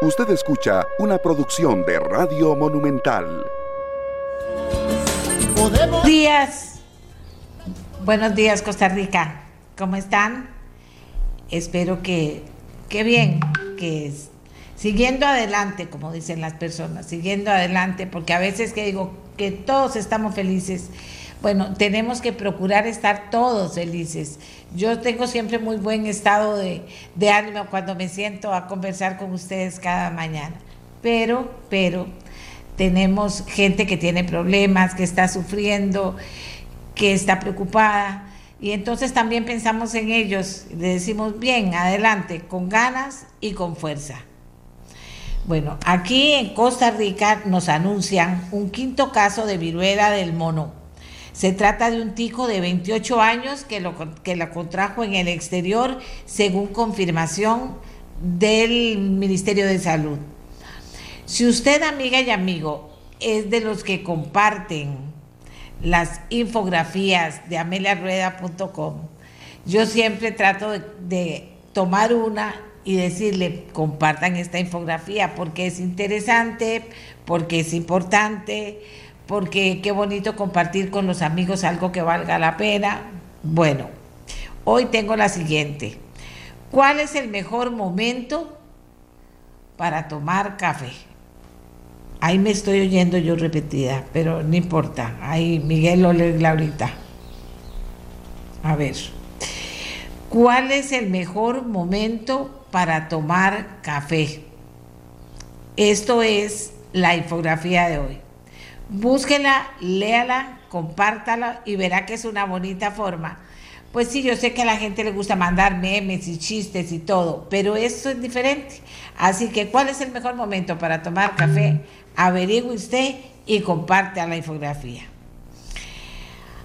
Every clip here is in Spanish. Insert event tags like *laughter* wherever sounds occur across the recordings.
Usted escucha una producción de Radio Monumental. Buenos días. Buenos días, Costa Rica. ¿Cómo están? Espero que, que bien, que siguiendo adelante, como dicen las personas, siguiendo adelante, porque a veces que digo que todos estamos felices bueno, tenemos que procurar estar todos felices. Yo tengo siempre muy buen estado de, ánimo cuando me siento a conversar con ustedes cada mañana. Pero, pero, tenemos gente que tiene problemas, que está sufriendo, que está preocupada. Y entonces también pensamos en ellos, le decimos, bien, adelante, con ganas y con fuerza. Bueno, aquí en Costa Rica nos anuncian un quinto caso de viruela del mono se trata de un tico de 28 años que, lo, que la contrajo en el exterior según confirmación del Ministerio de Salud. Si usted, amiga y amigo, es de los que comparten las infografías de ameliarueda.com, yo siempre trato de, de tomar una y decirle, compartan esta infografía porque es interesante, porque es importante, porque qué bonito compartir con los amigos algo que valga la pena. Bueno, hoy tengo la siguiente. ¿Cuál es el mejor momento para tomar café? Ahí me estoy oyendo yo repetida, pero no importa. Ahí Miguel lo lee ahorita. A ver. ¿Cuál es el mejor momento para tomar café? Esto es la infografía de hoy. Búsquela, léala, compártala y verá que es una bonita forma. Pues sí, yo sé que a la gente le gusta mandar memes y chistes y todo, pero esto es diferente. Así que, ¿cuál es el mejor momento para tomar café? Averigüe usted y comparte la infografía.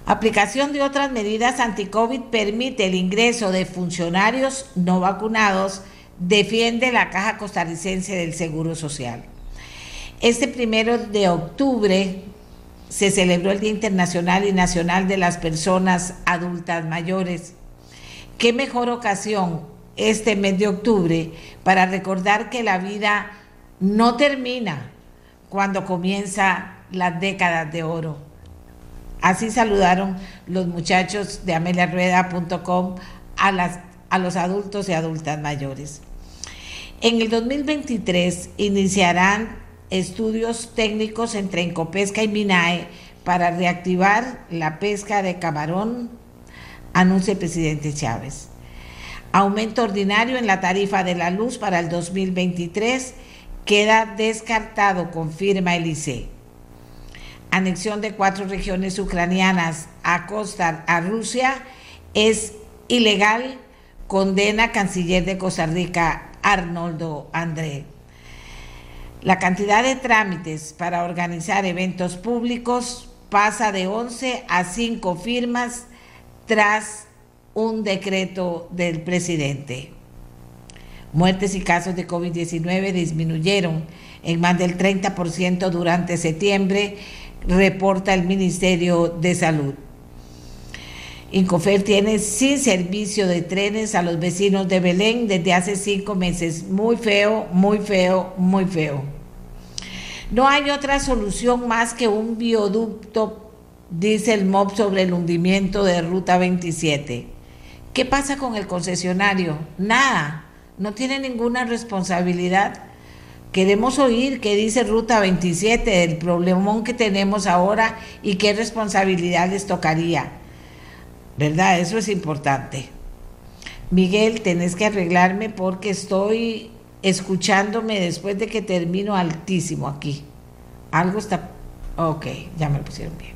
Aplicación de otras medidas anti-COVID permite el ingreso de funcionarios no vacunados, defiende la Caja Costarricense del Seguro Social. Este primero de octubre se celebró el Día Internacional y Nacional de las Personas Adultas Mayores. ¿Qué mejor ocasión este mes de octubre para recordar que la vida no termina cuando comienza las décadas de oro? Así saludaron los muchachos de ameliarueda.com a, a los adultos y adultas mayores. En el 2023 iniciarán estudios técnicos entre Incopesca y MINAE para reactivar la pesca de camarón, anuncia el presidente Chávez. Aumento ordinario en la tarifa de la luz para el 2023 queda descartado, confirma el ICE. Anexión de cuatro regiones ucranianas a costa a Rusia es ilegal, condena canciller de Costa Rica Arnoldo André. La cantidad de trámites para organizar eventos públicos pasa de 11 a 5 firmas tras un decreto del presidente. Muertes y casos de COVID-19 disminuyeron en más del 30% durante septiembre, reporta el Ministerio de Salud. Incofer tiene sin servicio de trenes a los vecinos de Belén desde hace cinco meses. Muy feo, muy feo, muy feo. No hay otra solución más que un bioducto, dice el MOB sobre el hundimiento de Ruta 27. ¿Qué pasa con el concesionario? Nada, no tiene ninguna responsabilidad. Queremos oír qué dice Ruta 27 del problemón que tenemos ahora y qué responsabilidad les tocaría. ¿verdad? Eso es importante. Miguel, tenés que arreglarme porque estoy escuchándome después de que termino altísimo aquí. Algo está... Ok, ya me lo pusieron bien.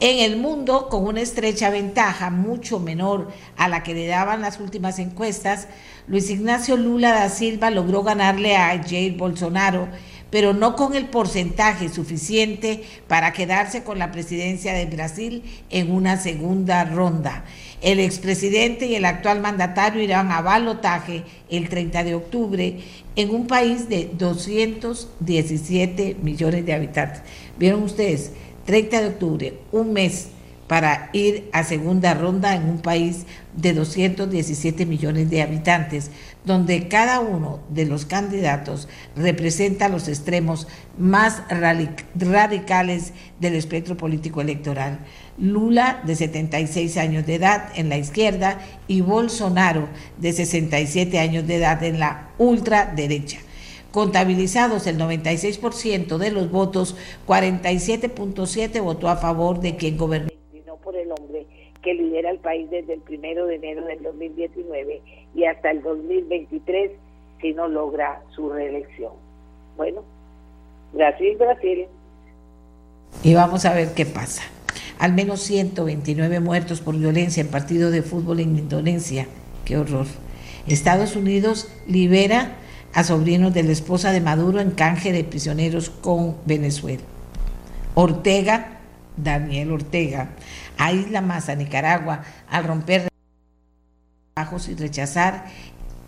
En el mundo, con una estrecha ventaja mucho menor a la que le daban las últimas encuestas, Luis Ignacio Lula da Silva logró ganarle a Jair Bolsonaro pero no con el porcentaje suficiente para quedarse con la presidencia de Brasil en una segunda ronda. El expresidente y el actual mandatario irán a balotaje el 30 de octubre en un país de 217 millones de habitantes. ¿Vieron ustedes? 30 de octubre, un mes para ir a segunda ronda en un país de 217 millones de habitantes, donde cada uno de los candidatos representa los extremos más radicales del espectro político electoral. Lula, de 76 años de edad, en la izquierda, y Bolsonaro, de 67 años de edad, en la ultraderecha contabilizados el 96% de los votos, 47.7 votó a favor de quien gobernó por el hombre que lidera el país desde el primero de enero del 2019 y hasta el 2023 si no logra su reelección. Bueno, Brasil, Brasil. Y vamos a ver qué pasa. Al menos 129 muertos por violencia en partido de fútbol en Indonesia. Qué horror. Estados Unidos libera a sobrinos de la esposa de Maduro en canje de prisioneros con Venezuela. Ortega, Daniel Ortega, aísla más a Nicaragua al romper bajos y rechazar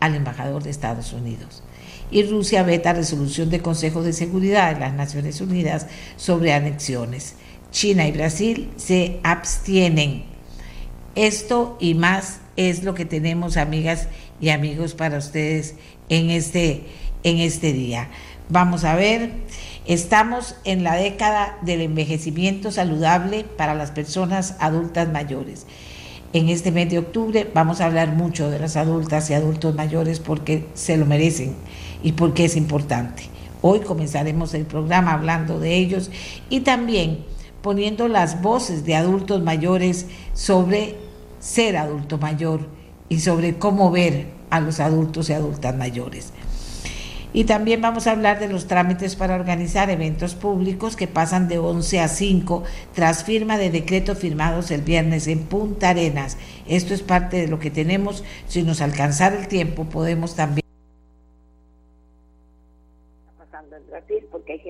al embajador de Estados Unidos. Y Rusia veta resolución del Consejo de Seguridad de las Naciones Unidas sobre anexiones. China y Brasil se abstienen. Esto y más es lo que tenemos, amigas y amigos, para ustedes en este, en este día. Vamos a ver. Estamos en la década del envejecimiento saludable para las personas adultas mayores. En este mes de octubre vamos a hablar mucho de las adultas y adultos mayores porque se lo merecen y porque es importante. Hoy comenzaremos el programa hablando de ellos y también poniendo las voces de adultos mayores sobre ser adulto mayor y sobre cómo ver a los adultos y adultas mayores. Y también vamos a hablar de los trámites para organizar eventos públicos que pasan de 11 a 5 tras firma de decretos firmados el viernes en Punta Arenas. Esto es parte de lo que tenemos. Si nos alcanzara el tiempo, podemos también pasando en Brasil porque hay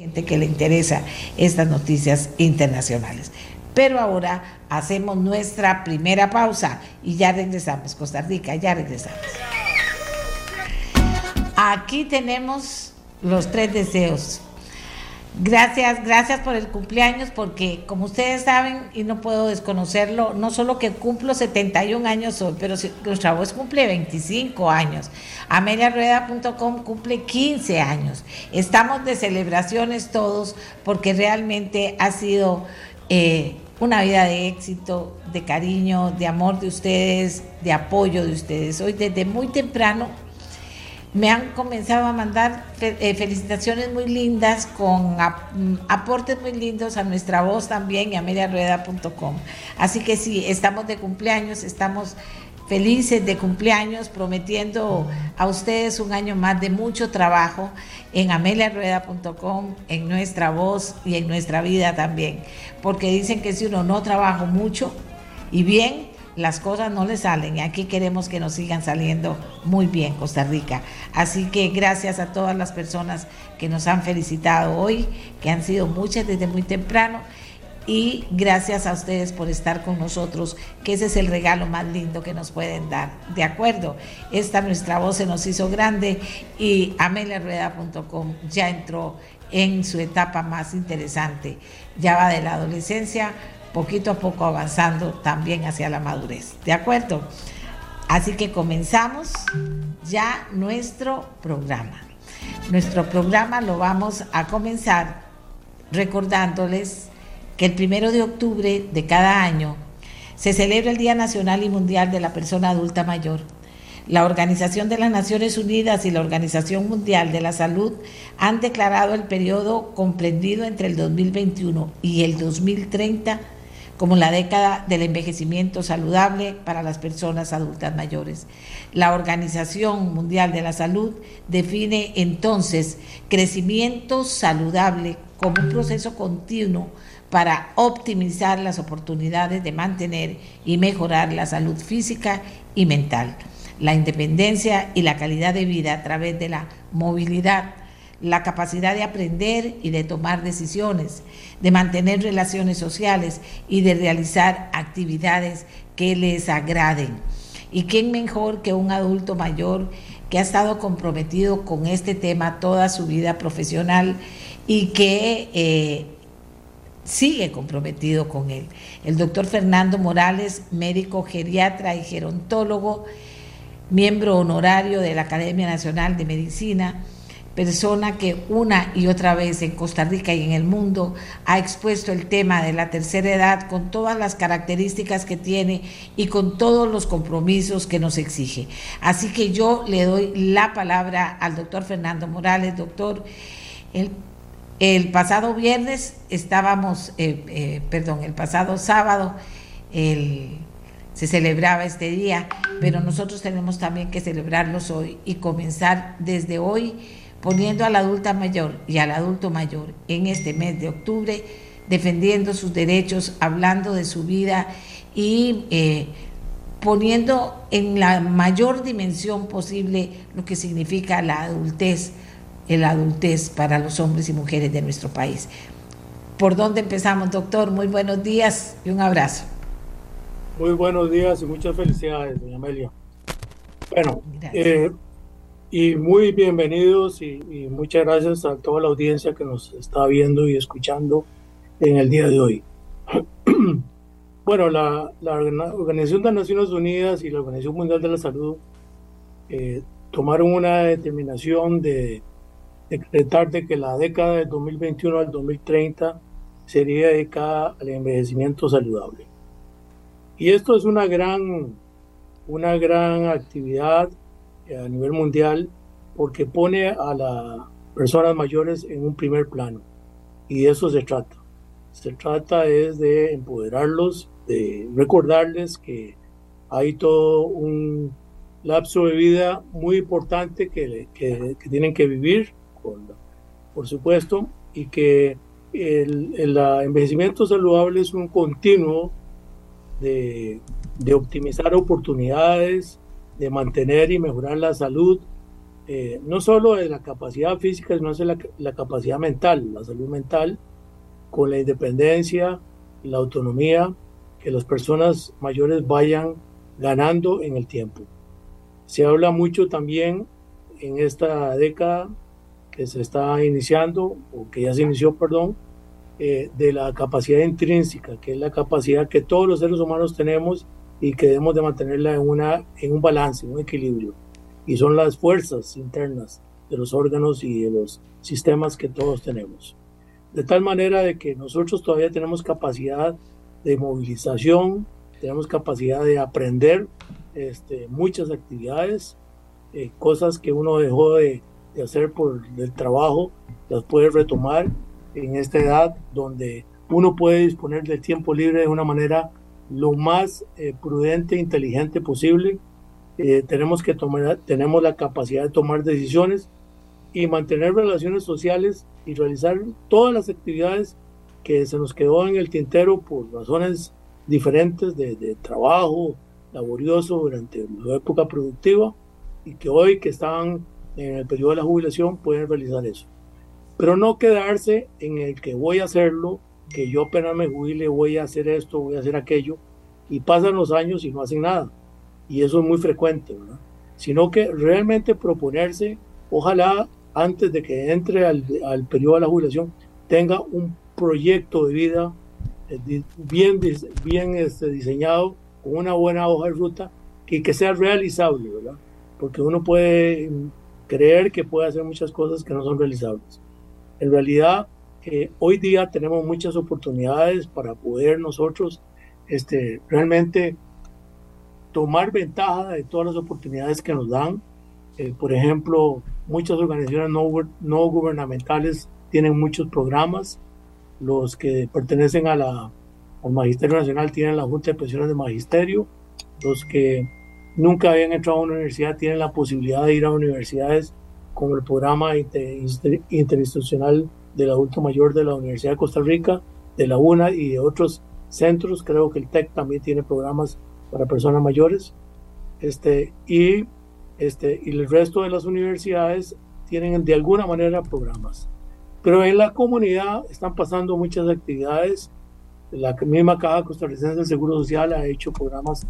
gente que, le interesa estas noticias internacionales. Pero ahora hacemos nuestra primera pausa y ya regresamos, Costa Rica, ya regresamos. Aquí tenemos los tres deseos. Gracias, gracias por el cumpleaños, porque como ustedes saben, y no puedo desconocerlo, no solo que cumplo 71 años hoy, pero nuestra voz cumple 25 años. AmeliaRueda.com cumple 15 años. Estamos de celebraciones todos, porque realmente ha sido eh, una vida de éxito, de cariño, de amor de ustedes, de apoyo de ustedes. Hoy desde muy temprano me han comenzado a mandar eh, felicitaciones muy lindas con mm, aportes muy lindos a nuestra voz también y a mediarueda.com. Así que sí, estamos de cumpleaños, estamos felices de cumpleaños, prometiendo a ustedes un año más de mucho trabajo en ameliarueda.com, en nuestra voz y en nuestra vida también. Porque dicen que si uno no trabaja mucho y bien, las cosas no le salen y aquí queremos que nos sigan saliendo muy bien Costa Rica. Así que gracias a todas las personas que nos han felicitado hoy, que han sido muchas desde muy temprano y gracias a ustedes por estar con nosotros, que ese es el regalo más lindo que nos pueden dar. De acuerdo, esta nuestra voz se nos hizo grande y ameliarueda.com ya entró en su etapa más interesante. Ya va de la adolescencia poquito a poco avanzando también hacia la madurez. ¿De acuerdo? Así que comenzamos ya nuestro programa. Nuestro programa lo vamos a comenzar recordándoles que el primero de octubre de cada año se celebra el Día Nacional y Mundial de la Persona Adulta Mayor. La Organización de las Naciones Unidas y la Organización Mundial de la Salud han declarado el periodo comprendido entre el 2021 y el 2030 como la década del envejecimiento saludable para las personas adultas mayores. La Organización Mundial de la Salud define entonces crecimiento saludable como un proceso continuo para optimizar las oportunidades de mantener y mejorar la salud física y mental, la independencia y la calidad de vida a través de la movilidad la capacidad de aprender y de tomar decisiones, de mantener relaciones sociales y de realizar actividades que les agraden. ¿Y quién mejor que un adulto mayor que ha estado comprometido con este tema toda su vida profesional y que eh, sigue comprometido con él. El doctor Fernando Morales, médico geriatra y gerontólogo, miembro honorario de la Academia Nacional de Medicina, persona que una y otra vez en Costa Rica y en el mundo ha expuesto el tema de la tercera edad con todas las características que tiene y con todos los compromisos que nos exige. Así que yo le doy la palabra al doctor Fernando Morales. Doctor, el, pasado viernes estábamos, eh, eh, perdón, el pasado sábado, se celebraba este día, pero nosotros tenemos también que celebrarlos hoy y comenzar desde hoy poniendo a la adulta mayor y al adulto mayor en este mes de octubre, defendiendo sus derechos, hablando de su vida y eh, poniendo en la mayor dimensión posible lo que significa la adultez, el adultez para los hombres y mujeres de nuestro país. ¿Por dónde empezamos, doctor? Muy buenos días y un abrazo. Muy buenos días y muchas felicidades, doña Amelia. Bueno, eh, y muy bienvenidos y, muchas gracias a toda la audiencia que nos está viendo y escuchando en el día de hoy. *clears throat* bueno, la, Organización de Naciones Unidas y la Organización Mundial de la Salud eh, tomaron una determinación de decretar de que la década del 2021 al 2030 sería dedicada al envejecimiento saludable. Y esto es una gran, una gran actividad a nivel mundial porque pone a las personas mayores en un primer plano. Y de eso se trata. Se trata es de empoderarlos, de recordarles que hay todo un lapso de vida muy importante que, que, tienen que vivir, por supuesto, y que el, el, envejecimiento saludable es un continuo de, de optimizar oportunidades, de mantener y mejorar la salud, eh, no solo de la capacidad física, sino de la, capacidad mental, la salud mental, con la independencia, la autonomía que las personas mayores vayan ganando en el tiempo. Se habla mucho también en esta década que se está iniciando, o que ya se inició, perdón, eh, de la capacidad intrínseca, que es la capacidad que todos los seres humanos tenemos y que debemos de mantenerla en, una, en un balance, en un equilibrio. Y son las fuerzas internas de los órganos y de los sistemas que todos tenemos. De tal manera de que nosotros todavía tenemos capacidad de movilización, tenemos capacidad de aprender este, muchas actividades, eh, cosas que uno dejó de, de hacer por el trabajo, las puede retomar en esta edad donde uno puede disponer del tiempo libre de una manera lo más eh, prudente e inteligente posible. Eh, tenemos que tomar, tenemos la capacidad de tomar decisiones y mantener relaciones sociales y realizar todas las actividades que se nos quedó en el tintero por razones diferentes de, trabajo laborioso durante la época productiva y que hoy que están en el periodo de la jubilación pueden realizar eso. Pero no quedarse en el que voy a hacerlo que yo apenas me jubile voy a hacer esto, voy a hacer aquello, y pasan los años y no hacen nada. Y eso es muy frecuente, ¿verdad? Sino que realmente proponerse, ojalá antes de que entre al, al periodo de la jubilación, tenga un proyecto de vida eh, bien, bien este, diseñado, con una buena hoja de ruta, y que sea realizable, ¿verdad? Porque uno puede creer que puede hacer muchas cosas que no son realizables. En realidad, hoy día tenemos muchas oportunidades para poder nosotros este, realmente tomar ventaja de todas las oportunidades que nos dan. Eh, por ejemplo, muchas organizaciones no, no, gubernamentales tienen muchos programas. Los que pertenecen a la, al Magisterio Nacional tienen la Junta de Pensiones de Magisterio. Los que nunca habían entrado a una universidad tienen la posibilidad de ir a universidades como el programa interinstitucional del adulto mayor de la Universidad de Costa Rica, de la UNA y de otros centros. Creo que el TEC también tiene programas para personas mayores. Este, y, este, y el resto de las universidades tienen de alguna manera programas. Pero en la comunidad están pasando muchas actividades. La misma Caja Costarricense del Seguro Social ha hecho programas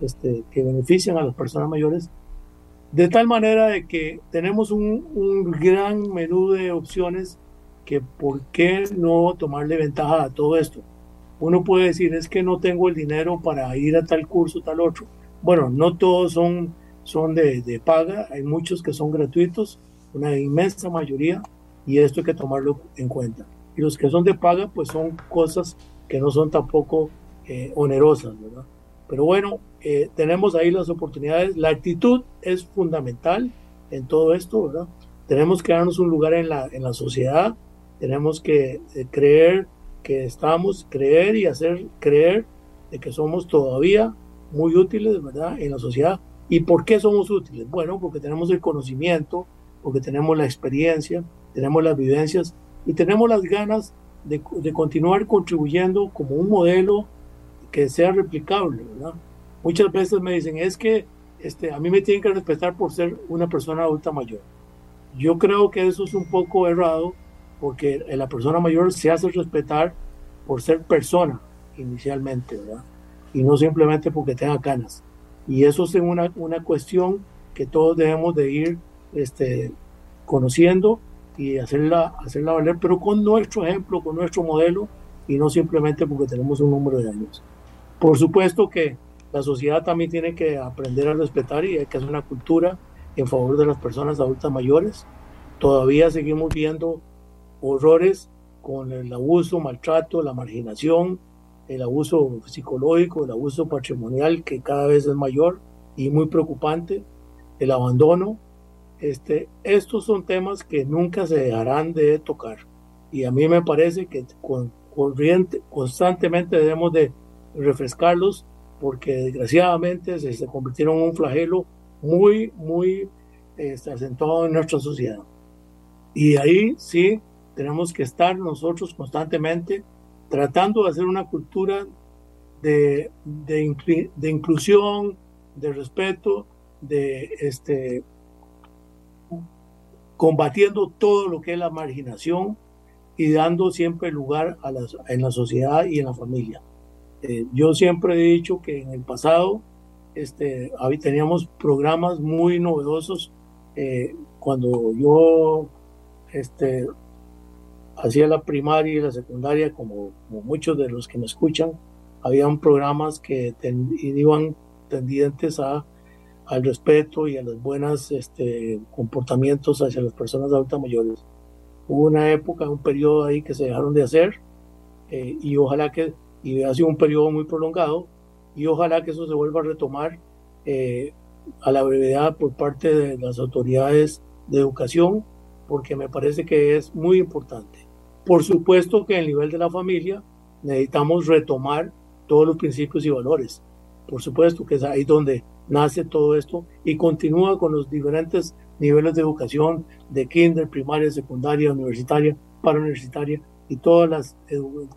este, que benefician a las personas mayores. De tal manera de que tenemos un, un gran menú de opciones que por qué no tomarle ventaja a todo esto. Uno puede decir, es que no tengo el dinero para ir a tal curso, tal otro. Bueno, no todos son, son de, de paga, hay muchos que son gratuitos, una inmensa mayoría, y esto hay que tomarlo en cuenta. Y los que son de paga, pues son cosas que no son tampoco eh, onerosas, ¿verdad? Pero bueno, eh, tenemos ahí las oportunidades. La actitud es fundamental en todo esto, ¿verdad? Tenemos que darnos un lugar en la, en la sociedad, tenemos que eh, creer que estamos, creer y hacer creer de que somos todavía muy útiles, ¿verdad? En la sociedad. ¿Y por qué somos útiles? Bueno, porque tenemos el conocimiento, porque tenemos la experiencia, tenemos las vivencias y tenemos las ganas de, de continuar contribuyendo como un modelo que sea replicable, ¿verdad? Muchas veces me dicen, es que este, a mí me tienen que respetar por ser una persona adulta mayor. Yo creo que eso es un poco errado porque la persona mayor se hace respetar por ser persona inicialmente, ¿verdad? Y no simplemente porque tenga canas. Y eso es una, una cuestión que todos debemos de ir este, conociendo y hacerla, hacerla valer, pero con nuestro ejemplo, con nuestro modelo y no simplemente porque tenemos un número de años. Por supuesto que la sociedad también tiene que aprender a respetar y hay que hacer una cultura en favor de las personas adultas mayores. Todavía seguimos viendo horrores con el abuso, maltrato, la marginación, el abuso psicológico, el abuso patrimonial que cada vez es mayor y muy preocupante, el abandono. Este, estos son temas que nunca se dejarán de tocar y a mí me parece que con, corriente, constantemente debemos de refrescarlos porque desgraciadamente se, convirtieron en un flagelo muy, muy este, acentuado en nuestra sociedad. Y ahí sí tenemos que estar nosotros constantemente tratando de hacer una cultura de, de, de inclusión, de respeto, de este, combatiendo todo lo que es la marginación y dando siempre lugar a las, en la sociedad y en la familia. Eh, yo siempre he dicho que en el pasado este, teníamos programas muy novedosos. Eh, cuando yo este, hacía la primaria y la secundaria, como, muchos de los que me escuchan, habían programas que iban tendientes al respeto y a los buenos este, comportamientos hacia las personas adultas mayores. Hubo una época, un periodo ahí que se dejaron de hacer eh, y ojalá que y ha sido un periodo muy prolongado y ojalá que eso se vuelva a retomar eh, a la brevedad por parte de las autoridades de educación, porque me parece que es muy importante. Por supuesto que en el nivel de la familia necesitamos retomar todos los principios y valores. Por supuesto que es ahí donde nace todo esto y continúa con los diferentes niveles de educación de kinder, primaria, secundaria, universitaria, universitaria y todas las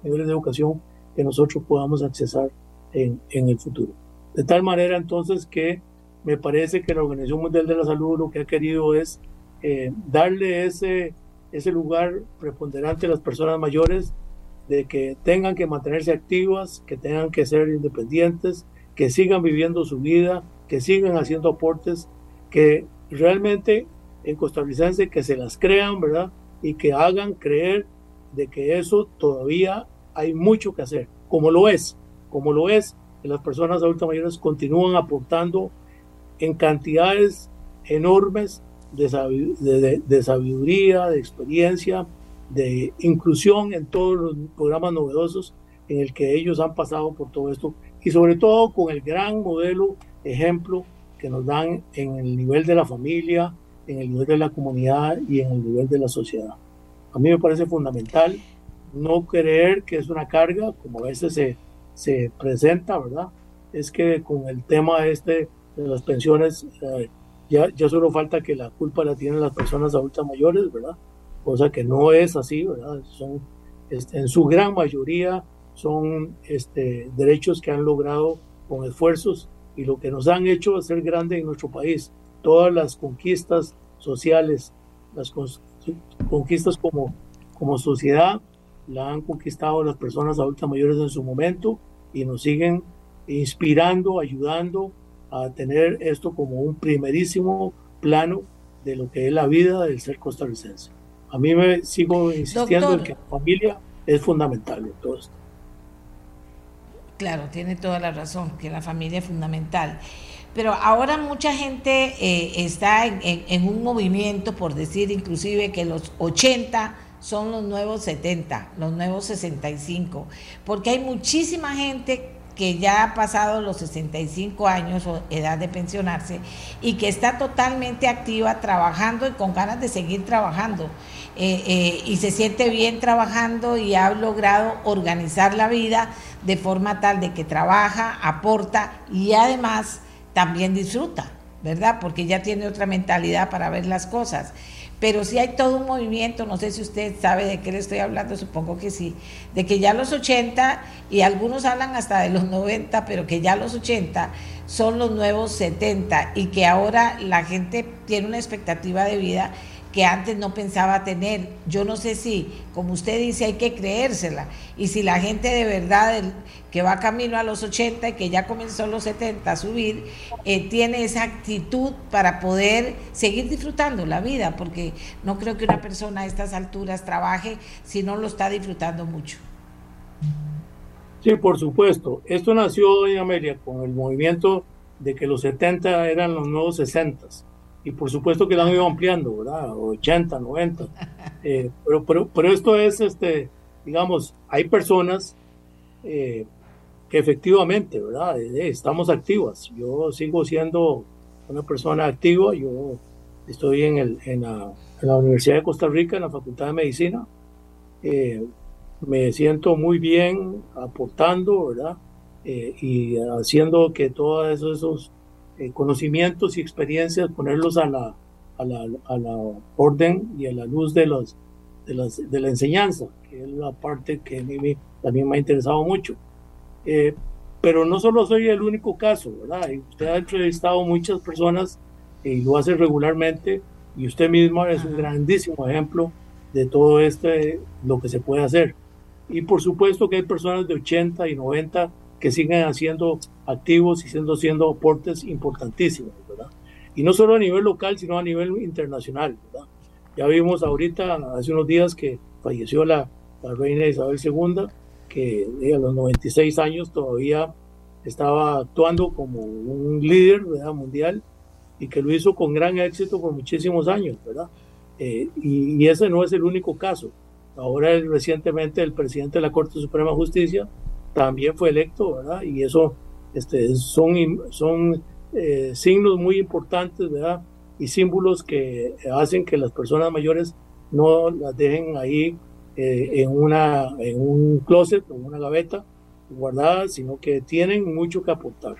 niveles de educación que nosotros podamos accesar en, en el futuro. De tal manera entonces que me parece que la Organización Mundial de la Salud lo que ha querido es eh, darle ese, ese lugar preponderante a las personas mayores de que tengan que mantenerse activas, que tengan que ser independientes, que sigan viviendo su vida, que sigan haciendo aportes, que realmente en costarricense que se las crean, ¿verdad? Y que hagan creer de que eso todavía hay mucho que hacer, como lo es, como lo es, que las personas adultas mayores continúan aportando en cantidades enormes de, sabiduría, de experiencia, de inclusión en todos los programas novedosos en el que ellos han pasado por todo esto y sobre todo con el gran modelo, ejemplo que nos dan en el nivel de la familia, en el nivel de la comunidad y en el nivel de la sociedad. A mí me parece fundamental no creer que es una carga, como a veces se, se presenta, ¿verdad? Es que con el tema este de las pensiones, eh, ya, ya solo falta que la culpa la tienen las personas adultas mayores, ¿verdad? Cosa que no es así, ¿verdad? Son, este, en su gran mayoría son este, derechos que han logrado con esfuerzos y lo que nos han hecho ser grande en nuestro país. Todas las conquistas sociales, las conquistas como, como sociedad, la han conquistado las personas adultas mayores en su momento y nos siguen inspirando, ayudando a tener esto como un primerísimo plano de lo que es la vida del ser costarricense. a mí me sigo insistiendo en que la familia es fundamental en todo esto. Claro, tiene toda la razón, que la familia es fundamental. Pero ahora mucha gente eh, está en, en, un movimiento, por decir inclusive que los 80 son los nuevos 70, los nuevos 65, porque hay muchísima gente que ya ha pasado los 65 años o edad de pensionarse y que está totalmente activa trabajando y con ganas de seguir trabajando. Eh, eh, y se siente bien trabajando y ha logrado organizar la vida de forma tal de que trabaja, aporta y además también disfruta, ¿verdad? Porque ya tiene otra mentalidad para ver las cosas. Pero si hay todo un movimiento, no sé si usted sabe de qué le estoy hablando, supongo que sí, de que ya los 80, y algunos hablan hasta de los 90, pero que ya los 80 son los nuevos 70 y que ahora la gente tiene una expectativa de vida que antes no pensaba tener. Yo no sé si, como usted dice, hay que creérsela. Y si la gente de verdad que va camino a los 80 y que ya comenzó los 70 a subir, eh, tiene esa actitud para poder seguir disfrutando la vida, porque no creo que una persona a estas alturas trabaje si no lo está disfrutando mucho. Sí, por supuesto. Esto nació, doña Amelia, con el movimiento de que los 70 eran los nuevos 60 y por supuesto que la han ido ampliando, ¿verdad? 80, 90. *laughs* Eh, pero, pero, pero, esto es, este, digamos, hay personas eh, que efectivamente, ¿verdad? Eh, estamos activas. Yo sigo siendo una persona activa. Yo estoy en, el, en, la, en la Universidad de Costa Rica, en la Facultad de Medicina. me siento muy bien aportando, ¿verdad? y haciendo que todos esos eh, conocimientos y experiencias, ponerlos a la, a la, a la, orden y a la luz de, los, de, las, de la enseñanza, que es la parte que a mí también me ha interesado mucho. Eh, pero no solo soy el único caso, ¿verdad? Usted ha entrevistado muchas personas y lo hace regularmente y usted misma es un grandísimo ejemplo de todo este, lo que se puede hacer. Y por supuesto que hay personas de 80 y 90 que siguen haciendo activos y siendo haciendo aportes importantísimos, ¿verdad? Y no solo a nivel local, sino a nivel internacional, ¿verdad? Ya vimos ahorita, hace unos días, que falleció la, la reina Isabel II, que a los 96 años todavía estaba actuando como un líder ¿verdad? mundial y que lo hizo con gran éxito por muchísimos años, ¿verdad? Eh, y, y, ese no es el único caso. Ahora recientemente el presidente de la Corte Suprema de Justicia también fue electo, ¿verdad? Y eso este, son, son eh, signos muy importantes, ¿verdad? Y símbolos que hacen que las personas mayores no las dejen ahí eh, en, una, en un closet o una gaveta guardada, sino que tienen mucho que aportar.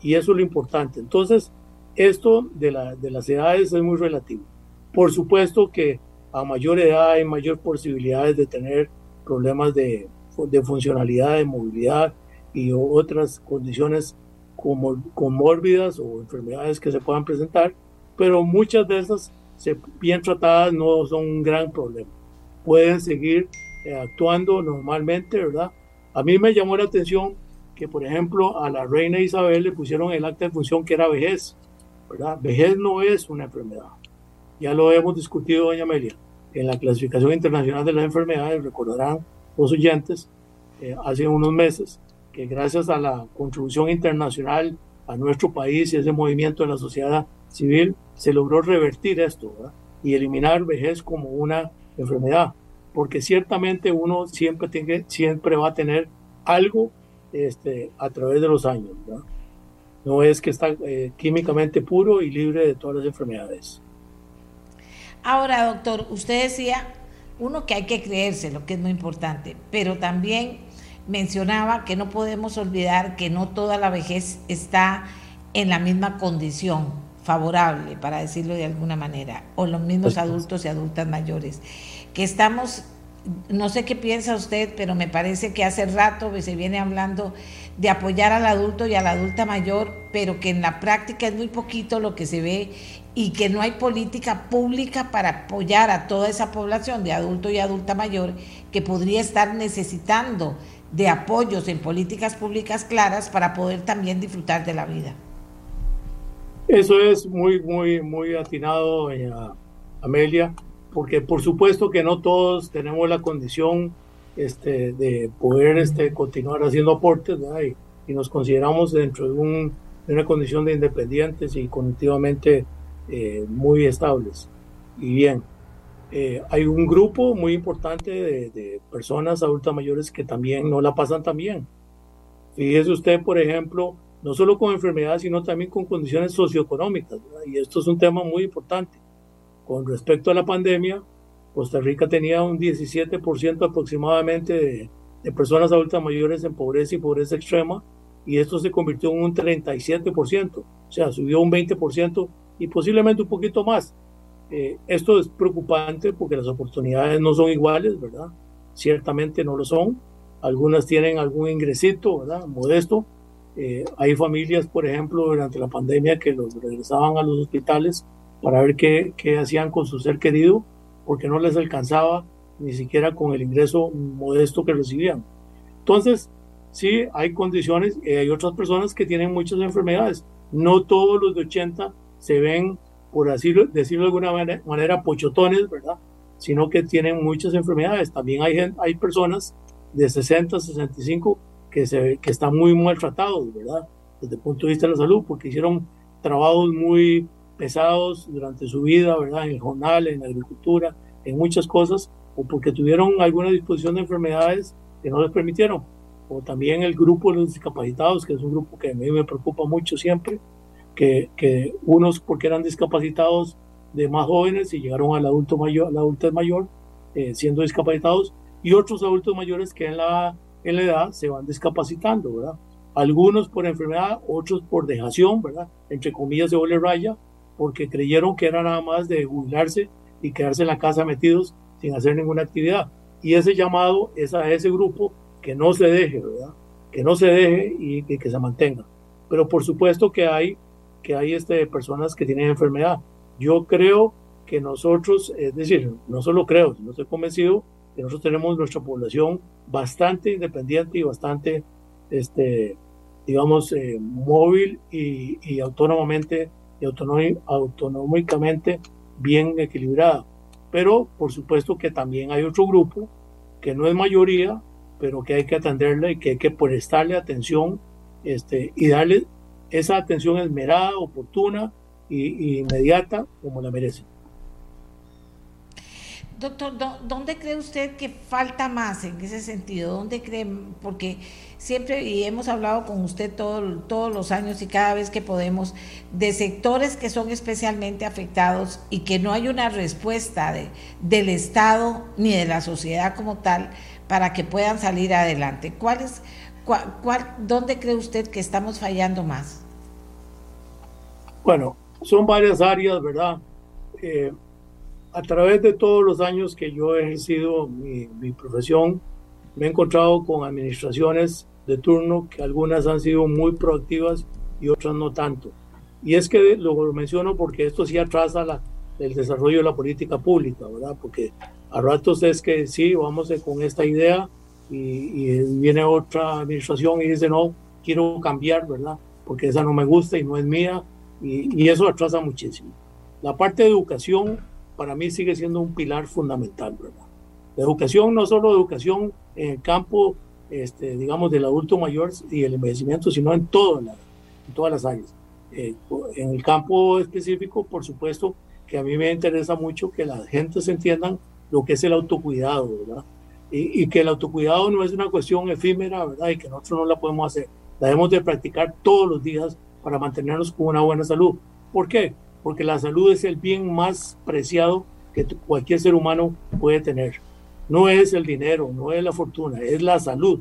Y eso es lo importante. Entonces, esto de, la, de las edades es muy relativo. Por supuesto que a mayor edad hay mayor posibilidades de tener problemas de, de funcionalidad, de movilidad y otras condiciones como comórbidas o enfermedades que se puedan presentar, pero muchas de esas, bien tratadas, no son un gran problema. Pueden seguir eh, actuando normalmente, ¿verdad? A mí me llamó la atención que, por ejemplo, a la reina Isabel le pusieron el acta de función que era vejez, ¿verdad? Vejez no es una enfermedad. Ya lo hemos discutido, doña Amelia. En la clasificación internacional de las enfermedades, recordarán los oyentes eh, hace unos meses que gracias a la contribución internacional a nuestro país y ese movimiento de la sociedad civil se logró revertir esto y eliminar vejez como una enfermedad. Porque ciertamente uno siempre tiene siempre va a tener algo este, a través de los años no es que está eh, químicamente puro y libre de todas las enfermedades. Ahora doctor usted decía uno que hay que creerse, lo que es muy importante, pero también mencionaba que no podemos olvidar que no toda la vejez está en la misma condición favorable, para decirlo de alguna manera, o los mismos adultos y adultas mayores, que estamos, no sé qué piensa usted, pero me parece que hace rato se viene hablando de apoyar al adulto y a la adulta mayor, pero que en la práctica es muy poquito lo que se ve y que no hay política pública para apoyar a toda esa población de adulto y adulta mayor que podría estar necesitando de apoyos en políticas públicas claras para poder también disfrutar de la vida. Eso es muy, muy, muy atinado, Amelia, porque por supuesto que no todos tenemos la condición este, de poder este, continuar haciendo aportes y, nos consideramos dentro de, un, de, una condición de independientes y cognitivamente eh, muy estables. Y bien, eh, hay un grupo muy importante de, personas adultas mayores que también no la pasan tan bien. Fíjese usted, por ejemplo, no solo con enfermedades, sino también con condiciones socioeconómicas. Y esto es un tema muy importante. Con respecto a la pandemia, Costa Rica tenía un 17% aproximadamente de, de, personas adultas mayores en pobreza y pobreza extrema, y esto se convirtió en un 37%, o sea, subió un 20% y posiblemente un poquito más. Eh, esto es preocupante porque las oportunidades no son iguales, ¿verdad? Ciertamente no lo son. Algunas tienen algún ingresito, ¿verdad? Modesto. Eh, hay familias, por ejemplo, durante la pandemia que los regresaban a los hospitales para ver qué, qué hacían con su ser querido, porque no les alcanzaba ni siquiera con el ingreso modesto que recibían. Entonces, sí, hay condiciones, y hay otras personas que tienen muchas enfermedades. No todos los de 80 se ven, por así decirlo de alguna manera, pochotones, ¿verdad? Sino que tienen muchas enfermedades. También hay, hay personas de 60, 65 que, se, que están muy maltratados, ¿verdad? Desde el punto de vista de la salud, porque hicieron trabajos muy pesados durante su vida, ¿verdad? En el jornal, en la agricultura, en muchas cosas, o porque tuvieron alguna disposición de enfermedades que no les permitieron. O también el grupo de los discapacitados, que es un grupo que a mí me preocupa mucho siempre, que, que unos porque eran discapacitados de más jóvenes y llegaron al adulto mayor, la adultez mayor eh, siendo discapacitados y otros adultos mayores que en la, en la edad se van discapacitando, ¿verdad? Algunos por enfermedad, otros por dejación, ¿verdad? Entre comillas de doble raya, porque creyeron que era nada más de jubilarse y quedarse en la casa metidos sin hacer ninguna actividad. Y ese llamado es a ese grupo que no se deje, ¿verdad? Que no se deje y, y que se mantenga. Pero por supuesto que hay que hay este, personas que tienen enfermedad. Yo creo que nosotros, es decir, no solo creo, sino estoy convencido que nosotros tenemos nuestra población bastante independiente y bastante, este, digamos, eh, móvil y, y, autónomamente y autonómicamente bien equilibrada. Pero por supuesto que también hay otro grupo que no es mayoría, pero que hay que atenderle y que hay que prestarle atención este, y darle esa atención esmerada, oportuna e inmediata como la merece. Doctor, ¿dónde cree usted que falta más en ese sentido? ¿Dónde cree? Porque siempre, y hemos hablado con usted todo, todos los años y cada vez que podemos, de sectores que son especialmente afectados y que no hay una respuesta de, del Estado ni de la sociedad como tal para que puedan salir adelante. ¿Cuál es, cuál, ¿Dónde cree usted que estamos fallando más? Bueno, son varias áreas, ¿verdad? Eh, a través de todos los años que yo he ejercido mi, mi, profesión, me he encontrado con administraciones de turno que algunas han sido muy proactivas y otras no tanto. Y es que lo menciono porque esto sí atrasa la, el desarrollo de la política pública, ¿verdad? Porque a ratos es que sí, vamos con esta idea y, y viene otra administración y dice, no, quiero cambiar, ¿verdad? Porque esa no me gusta y no es mía y, eso atrasa muchísimo. La parte de educación para mí sigue siendo un pilar fundamental, ¿verdad? La educación, no solo educación en el campo, este, digamos, del adulto mayor y el envejecimiento, sino en, todo en todas las áreas. Eh, en el campo específico, por supuesto, que a mí me interesa mucho que la gente se entiendan lo que es el autocuidado, ¿verdad? Y, y, que el autocuidado no es una cuestión efímera, ¿verdad? Y que nosotros no la podemos hacer. La debemos de practicar todos los días para mantenernos con una buena salud. ¿Por qué? Porque la salud es el bien más preciado que cualquier ser humano puede tener. No es el dinero, no es la fortuna, es la salud.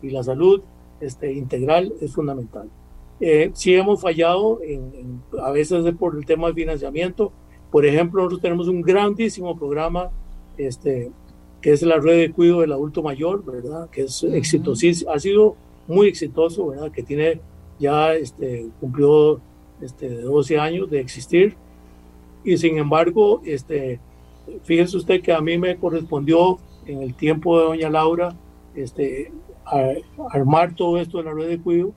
Y la salud este, integral es fundamental. Eh, si hemos fallado, en, a veces por el tema de financiamiento. Por ejemplo, nosotros tenemos un grandísimo programa este, que es la red de cuidado del adulto mayor, ¿verdad? Que es exitosísimo, ha sido muy exitoso, ¿verdad? Que tiene ya este, cumplió este, 12 años de existir. Y sin embargo, este, fíjese usted que a mí me correspondió en el tiempo de doña Laura este, armar todo esto de la red de cuido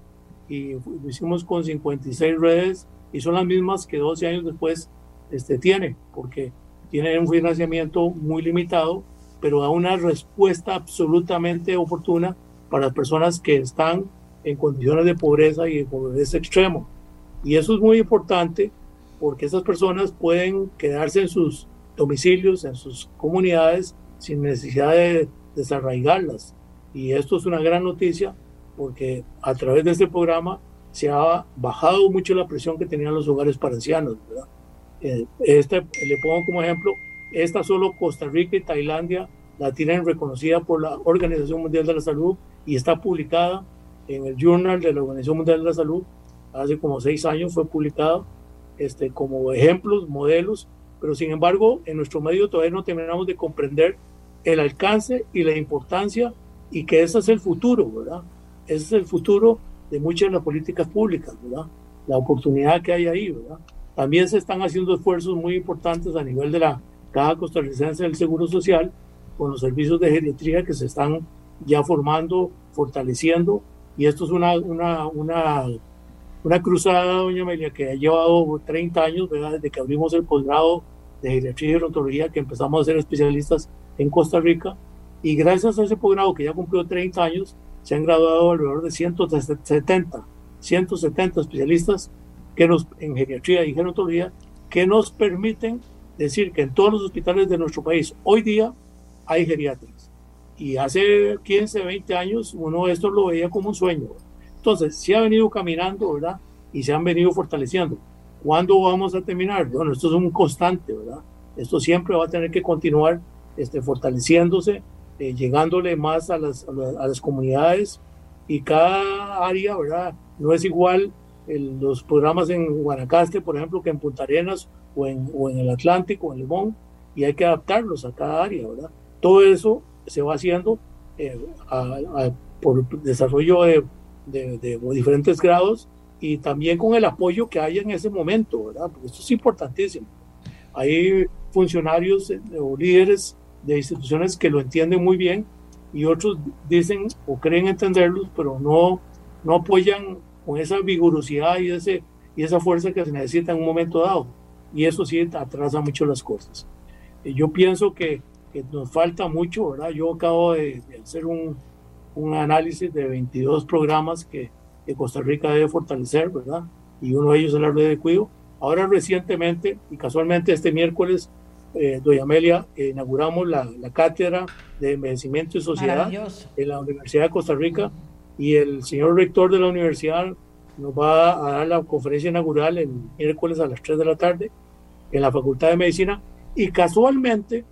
y lo hicimos con 56 redes y son las mismas que 12 años después este, tiene, porque tiene un financiamiento muy limitado, pero da una respuesta absolutamente oportuna para las personas que están en condiciones de pobreza y de pobreza extremo. Y eso es muy importante porque esas personas pueden quedarse en sus domicilios, en sus comunidades, sin necesidad de desarraigarlas. Y esto es una gran noticia porque a través de este programa se ha bajado mucho la presión que tenían los hogares para ancianos. ¿verdad? Este, le pongo como ejemplo, esta solo Costa Rica y Tailandia la tienen reconocida por la Organización Mundial de la Salud y está publicada en el Journal de la Organización Mundial de la Salud. Hace como seis años fue publicado este, como ejemplos, modelos, pero sin embargo en nuestro medio todavía no terminamos de comprender el alcance y la importancia y que ese es el futuro, ¿verdad? Ese es el futuro de muchas de las políticas públicas, ¿verdad? La oportunidad que hay ahí, ¿verdad? También se están haciendo esfuerzos muy importantes a nivel de la Caja Costarricense del Seguro Social con los servicios de geriatría que se están ya formando, fortaleciendo, y esto es una, una, una, una cruzada, doña Amelia, que ha llevado 30 años, ¿verdad? desde que abrimos el posgrado de geriatría y gerontología, que empezamos a ser especialistas en Costa Rica, y gracias a ese posgrado que ya cumplió 30 años, se han graduado alrededor de 170, 170 especialistas que nos, en geriatría y gerontología que nos permiten decir que en todos los hospitales de nuestro país hoy día hay geriatras. Y hace 15, 20 años uno esto lo veía como un sueño. Entonces, se ha venido caminando, ¿verdad? Y se han venido fortaleciendo. ¿Cuándo vamos a terminar? Bueno, esto es un constante, ¿verdad? Esto siempre va a tener que continuar este, fortaleciéndose, eh, llegándole más a las, a, las, comunidades y cada área, ¿verdad? No es igual los programas en Guanacaste, por ejemplo, que en Punta Arenas o en, o en el Atlántico, en Limón, y hay que adaptarlos a cada área, ¿verdad? Todo eso se va haciendo eh, por desarrollo de, de, de, diferentes grados y también con el apoyo que haya en ese momento, ¿verdad? Porque esto es importantísimo. Hay funcionarios eh, o líderes de instituciones que lo entienden muy bien y otros dicen o creen entenderlos, pero no, no apoyan con esa vigorosidad y, ese, y esa fuerza que se necesita en un momento dado. Y eso sí atrasa mucho las cosas. Yo pienso que, que nos falta mucho, ¿verdad? Yo acabo de, hacer un, un, análisis de 22 programas que, que, Costa Rica debe fortalecer, ¿verdad? Y uno de ellos es la red de cuido. Ahora recientemente, y casualmente este miércoles, eh, doña Amelia, inauguramos la, la, cátedra de envejecimiento y sociedad en la Universidad de Costa Rica y el señor rector de la universidad nos va a dar la conferencia inaugural el miércoles a las 3 de la tarde en la Facultad de Medicina y casualmente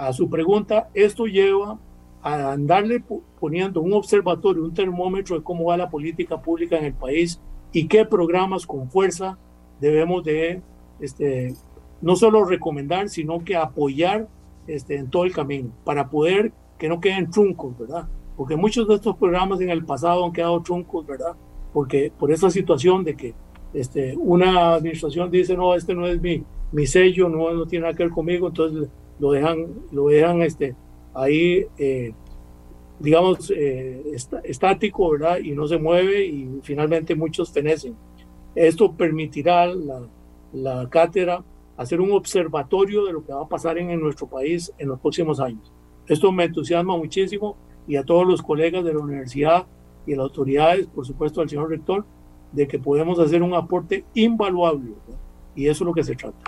a su pregunta esto lleva a andarle poniendo un observatorio, un termómetro de cómo va la política pública en el país y qué programas con fuerza debemos de este, no solo recomendar, sino que apoyar este, en todo el camino para poder que no queden truncos, ¿verdad? Porque muchos de estos programas en el pasado han quedado truncos, ¿verdad? Porque por esa situación de que este, una administración dice, no, este no es mi, mi sello, no, no tiene nada que ver conmigo, entonces lo dejan, lo dejan este, ahí, eh, digamos, eh, estático, ¿verdad? Y no se mueve y finalmente muchos fenecen. Esto permitirá la, la cátedra hacer un observatorio de lo que va a pasar en, en nuestro país en los próximos años. Esto me entusiasma muchísimo y a todos los colegas de la universidad y las autoridades, por supuesto al señor rector, de que podemos hacer un aporte invaluable. Y eso es lo que se trata.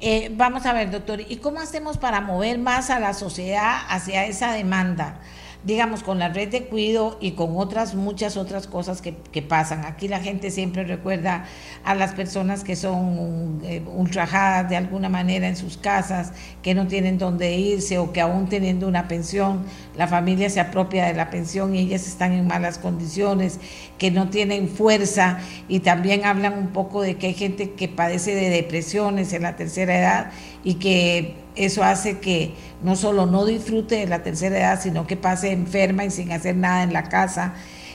Eh, vamos a ver, doctor, ¿y cómo hacemos para mover más a la sociedad hacia esa demanda? Digamos, con la red de cuido y con otras, muchas otras cosas que, pasan. Aquí la gente siempre recuerda a las personas que son eh, ultrajadas de alguna manera en sus casas, que no tienen dónde irse o que aún teniendo una pensión, la familia se apropia de la pensión y ellas están en malas condiciones, que no tienen fuerza y también hablan un poco de que hay gente que padece de depresiones en la tercera edad y que eso hace que no solo no disfrute de la tercera edad, sino que pase enferma y sin hacer nada en la casa.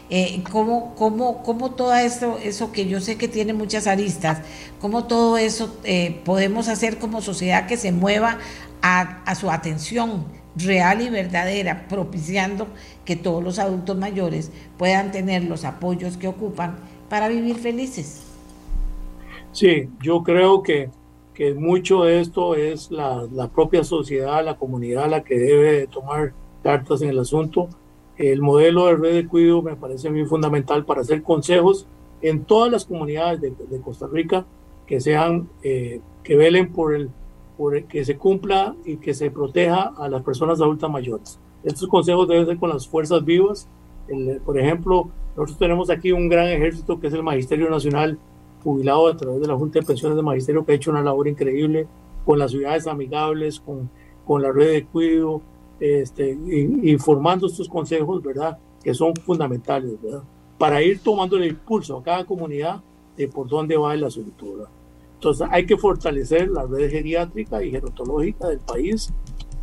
Eh, ¿cómo, cómo, cómo, todo esto, eso que yo sé que tiene muchas aristas, cómo todo eso eh, podemos hacer como sociedad que se mueva a, a su atención real y verdadera, propiciando que todos los adultos mayores puedan tener los apoyos que ocupan para vivir felices? Sí, yo creo que que mucho de esto es la, la, propia sociedad, la comunidad la que debe tomar cartas en el asunto. El modelo de red de cuidado me parece muy fundamental para hacer consejos en todas las comunidades de, de Costa Rica que sean, eh, que velen por el, por que se cumpla y que se proteja a las personas adultas mayores. Estos consejos deben ser con las fuerzas vivas. por ejemplo, nosotros tenemos aquí un gran ejército que es el Magisterio Nacional jubilado a través de la Junta de Pensiones de Magisterio, que ha hecho una labor increíble con las ciudades amigables, con, con la red de cuidado, este, y, formando estos consejos, ¿verdad? Que son fundamentales, ¿verdad? Para ir tomando el impulso a cada comunidad de por dónde va el asunto. Entonces hay que fortalecer la red geriátrica y gerontológica del país,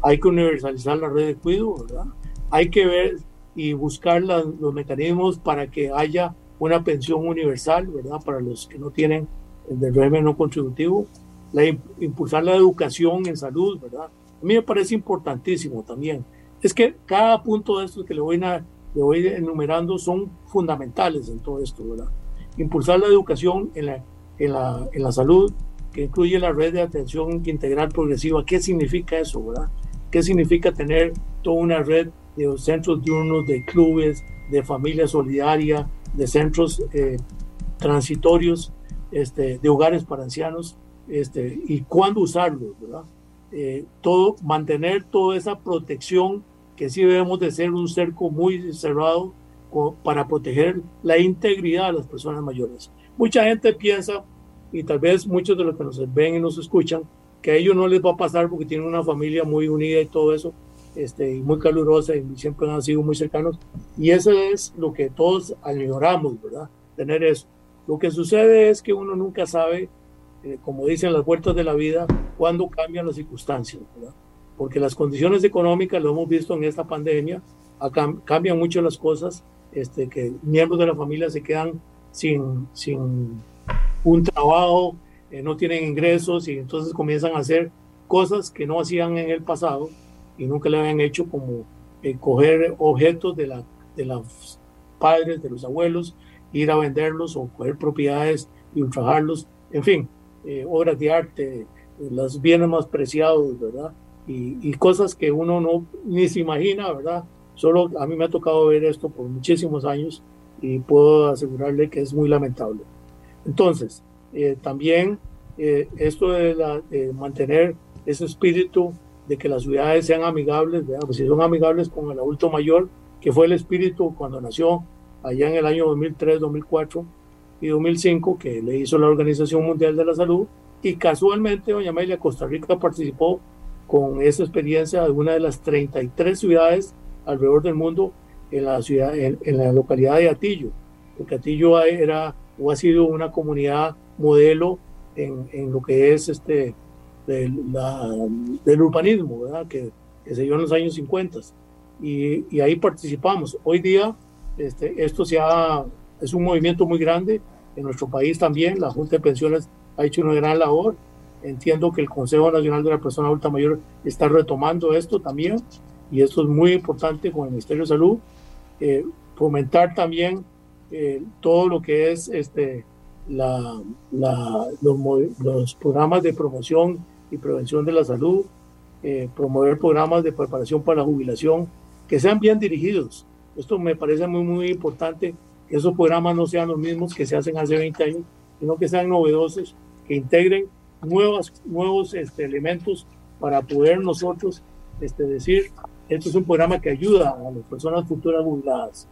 hay que universalizar la red de cuidado, ¿verdad? Hay que ver y buscar los mecanismos para que haya una pensión universal, ¿verdad? Para los que no tienen el régimen no contributivo, la, impulsar la educación en salud, ¿verdad? A mí me parece importantísimo también. Es que cada punto de estos que le voy, le voy enumerando son fundamentales en todo esto, ¿verdad? Impulsar la educación en la, en la, en la salud, que incluye la red de atención integral progresiva. ¿Qué significa eso, verdad? ¿Qué significa tener toda una red de centros diurnos, de clubes, de familia solidaria, de centros eh, transitorios, este, de hogares para ancianos, este, y cuándo usarlos, ¿verdad? Eh, todo, mantener toda esa protección que sí debemos de ser un cerco muy cerrado para proteger la integridad de las personas mayores. Mucha gente piensa, y tal vez muchos de los que nos ven y nos escuchan, que a ellos no les va a pasar porque tienen una familia muy unida y todo eso, este, muy calurosa y siempre han sido muy cercanos. Y eso es lo que todos añoramos, ¿verdad? Tener eso. Lo que sucede es que uno nunca sabe, eh, como dicen las vueltas de la vida, cuándo cambian las circunstancias, ¿verdad? Porque las condiciones económicas, lo hemos visto en esta pandemia, cambian mucho las cosas, este, que miembros de la familia se quedan sin, sin un trabajo, eh, no tienen ingresos y entonces comienzan a hacer cosas que no hacían en el pasado nunca le habían hecho como eh, coger objetos de, la, de los padres, de los abuelos, ir a venderlos o coger propiedades y ultrajarlos, en fin, eh, obras de arte, los bienes más preciados, ¿verdad? Y, y, cosas que uno no ni se imagina, ¿verdad? Solo a mí me ha tocado ver esto por muchísimos años y puedo asegurarle que es muy lamentable. Entonces, eh, también esto de, la, de mantener ese espíritu de que las ciudades sean amigables, pues si son amigables con el adulto mayor, que fue el espíritu cuando nació allá en el año 2003, 2004 y 2005, que le hizo la Organización Mundial de la Salud, y casualmente, doña Amelia, Costa Rica participó con esa experiencia de una de las 33 ciudades alrededor del mundo en la ciudad, en, la localidad de Atillo, porque Atillo era o ha sido una comunidad modelo en, en lo que es este del, del urbanismo, ¿verdad? Que, que, se dio en los años 50 y, y ahí participamos. Hoy día este, esto se ha, es un movimiento muy grande en nuestro país también. La Junta de Pensiones ha hecho una gran labor. Entiendo que el Consejo Nacional de la Persona Adulta Mayor está retomando esto también y esto es muy importante con el Ministerio de Salud. Eh, fomentar también eh, todo lo que es este, la, la, los, los, programas de promoción y prevención de la salud, eh, promover programas de preparación para la jubilación que sean bien dirigidos. Esto me parece muy, muy importante, que esos programas no sean los mismos que se hacen hace 20 años, sino que sean novedosos, que integren nuevas, nuevos este, elementos para poder nosotros este, decir, esto es un programa que ayuda a las personas futuras jubiladas.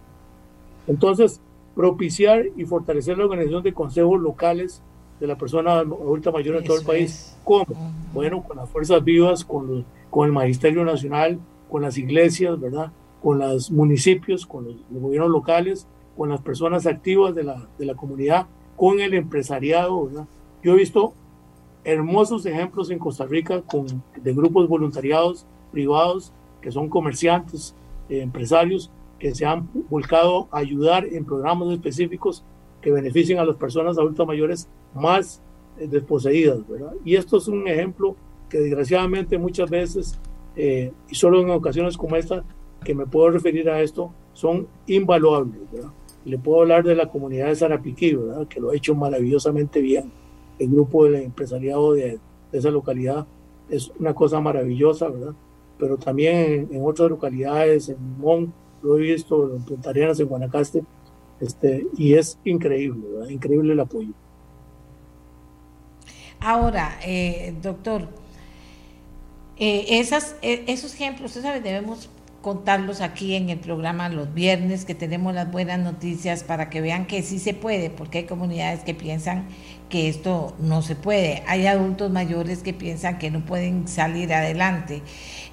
Entonces, propiciar y fortalecer la organización de consejos locales de la persona adulta mayor en todo el país. ¿Cómo? Bueno, con las fuerzas vivas, con, con el Magisterio Nacional, con las iglesias, ¿verdad? Con los municipios, con los, gobiernos locales, con las personas activas de la, de la comunidad, con el empresariado, ¿verdad? Yo he visto hermosos ejemplos en Costa Rica con, de grupos voluntariados privados que son comerciantes, eh, empresarios, que se han volcado a ayudar en programas específicos que beneficien a las personas adultas mayores más eh, desposeídas, ¿verdad? Y esto es un ejemplo que desgraciadamente muchas veces, eh, y solo en ocasiones como esta, que me puedo referir a esto, son invaluables, ¿verdad? Le puedo hablar de la comunidad de Sarapiquí, ¿verdad? Que lo ha hecho maravillosamente bien. El grupo del empresariado de, de esa localidad. Es una cosa maravillosa, ¿verdad? Pero también en, otras localidades, en Mon, lo he visto, en Punta Arenas, en Guanacaste, este, y es increíble. Increíble el apoyo. Ahora, eh, doctor, eh, esas, eh, esos ejemplos, usted sabe, debemos contarlos aquí en el programa los viernes, que tenemos las buenas noticias para que vean que sí se puede, porque hay comunidades que piensan que esto no se puede. Hay adultos mayores que piensan que no pueden salir adelante.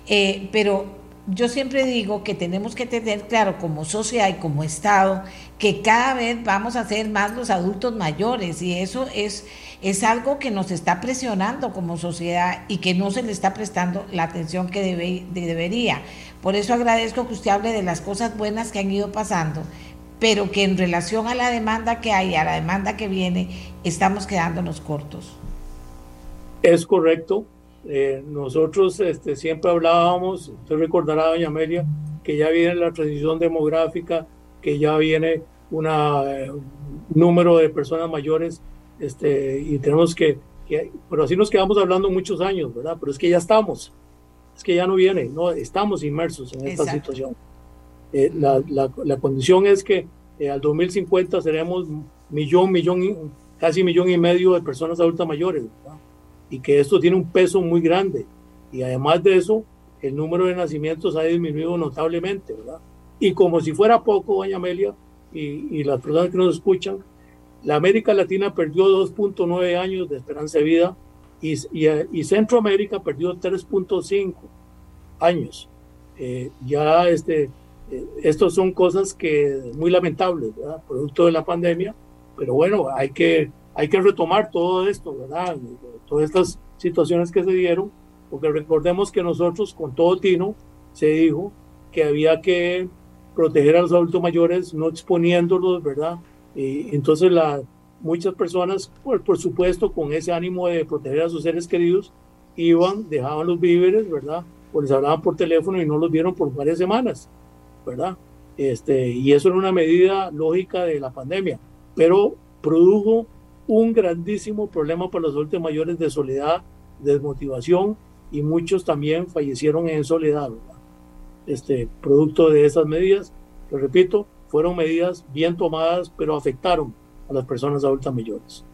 Eh, pero yo siempre digo que tenemos que tener claro como sociedad y como Estado que cada vez vamos a ser más los adultos mayores y eso es es algo que nos está presionando como sociedad y que no se le está prestando la atención que debe, debería. Por eso agradezco que usted hable de las cosas buenas que han ido pasando, pero que en relación a la demanda que hay, a la demanda que viene, estamos quedándonos cortos. Es correcto. Eh, nosotros este, siempre hablábamos, usted recordará, doña Amelia, que ya viene la transición demográfica, que ya viene un eh, número de personas mayores este, y tenemos que, pero así nos quedamos hablando muchos años, ¿verdad? Pero es que ya estamos, es que ya no viene, no, estamos inmersos en esta situación. Eh, la, la, la, condición es que eh, al 2050 seremos millón, millón, casi millón y medio de personas adultas mayores. Y que esto tiene un peso muy grande. Y además de eso, el número de nacimientos ha disminuido notablemente, ¿verdad? Y como si fuera poco, doña Amelia, y, y las personas que nos escuchan, la América Latina perdió 2.9 años de esperanza de vida y, y, Centroamérica perdió 3.5 años. Eh, ya este, eh, estos son cosas que muy lamentables, ¿verdad? Producto de la pandemia, pero bueno, hay que, hay que retomar todo esto, ¿verdad? Todas estas situaciones que se dieron, porque recordemos que nosotros con todo tino se dijo que había que proteger a los adultos mayores, no exponiéndolos, ¿verdad? Y entonces la, muchas personas, por, por supuesto, con ese ánimo de proteger a sus seres queridos, iban, dejaban los víveres, ¿verdad? O les hablaban por teléfono y no los vieron por varias semanas, ¿verdad? Este, y eso era una medida lógica de la pandemia, pero produjo un grandísimo problema para los adultos mayores de soledad, desmotivación y muchos también fallecieron en soledad, ¿verdad? Este, producto de esas medidas, lo repito, fueron medidas bien tomadas, pero afectaron a las personas adultas mayores.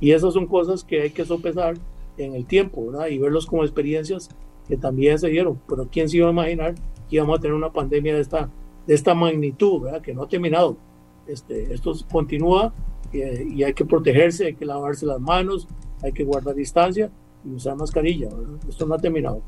Y esas son cosas que hay que sopesar en el tiempo, ¿verdad? Y verlos como experiencias que también se dieron. Pero ¿quién se iba a imaginar que íbamos a tener una pandemia de esta, de esta magnitud, ¿verdad? Que no ha terminado. Este, esto continúa eh, y hay que protegerse, hay que lavarse las manos, hay que guardar distancia y usar mascarilla, ¿verdad? Esto no ha terminado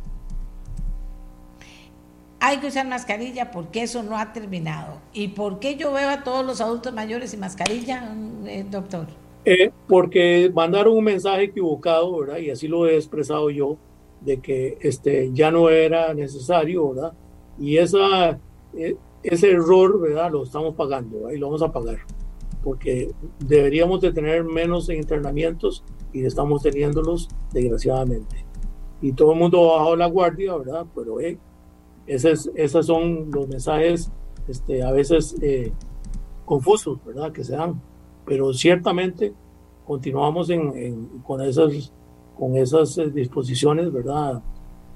hay que usar mascarilla porque eso no ha terminado. ¿Y por qué yo veo a todos los adultos mayores sin mascarilla, eh, doctor? Eh, porque mandaron un mensaje equivocado, ¿verdad? Y así lo he expresado yo, de que este, ya no era necesario, ¿verdad? Y esa, eh, ese error, ¿verdad? Lo estamos pagando, y lo vamos a pagar, porque deberíamos de tener menos internamientos y estamos teniéndolos, desgraciadamente. Y todo el mundo bajado la guardia, ¿verdad? Pero eh, esos, son los mensajes este, a veces eh, confusos, ¿verdad? Que se dan. Pero ciertamente continuamos en, con, esas, con esas eh, disposiciones, ¿verdad?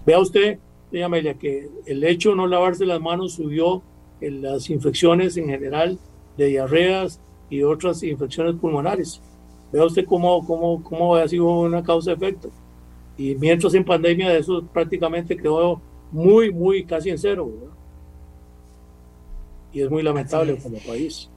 Vea usted, doña Amelia, que el hecho de no lavarse las manos subió en las infecciones en general de diarreas y otras infecciones pulmonares. Vea usted cómo, cómo, cómo ha sido una causa-efecto. Y mientras en pandemia eso prácticamente quedó muy, muy casi en cero. Y es muy lamentable como país.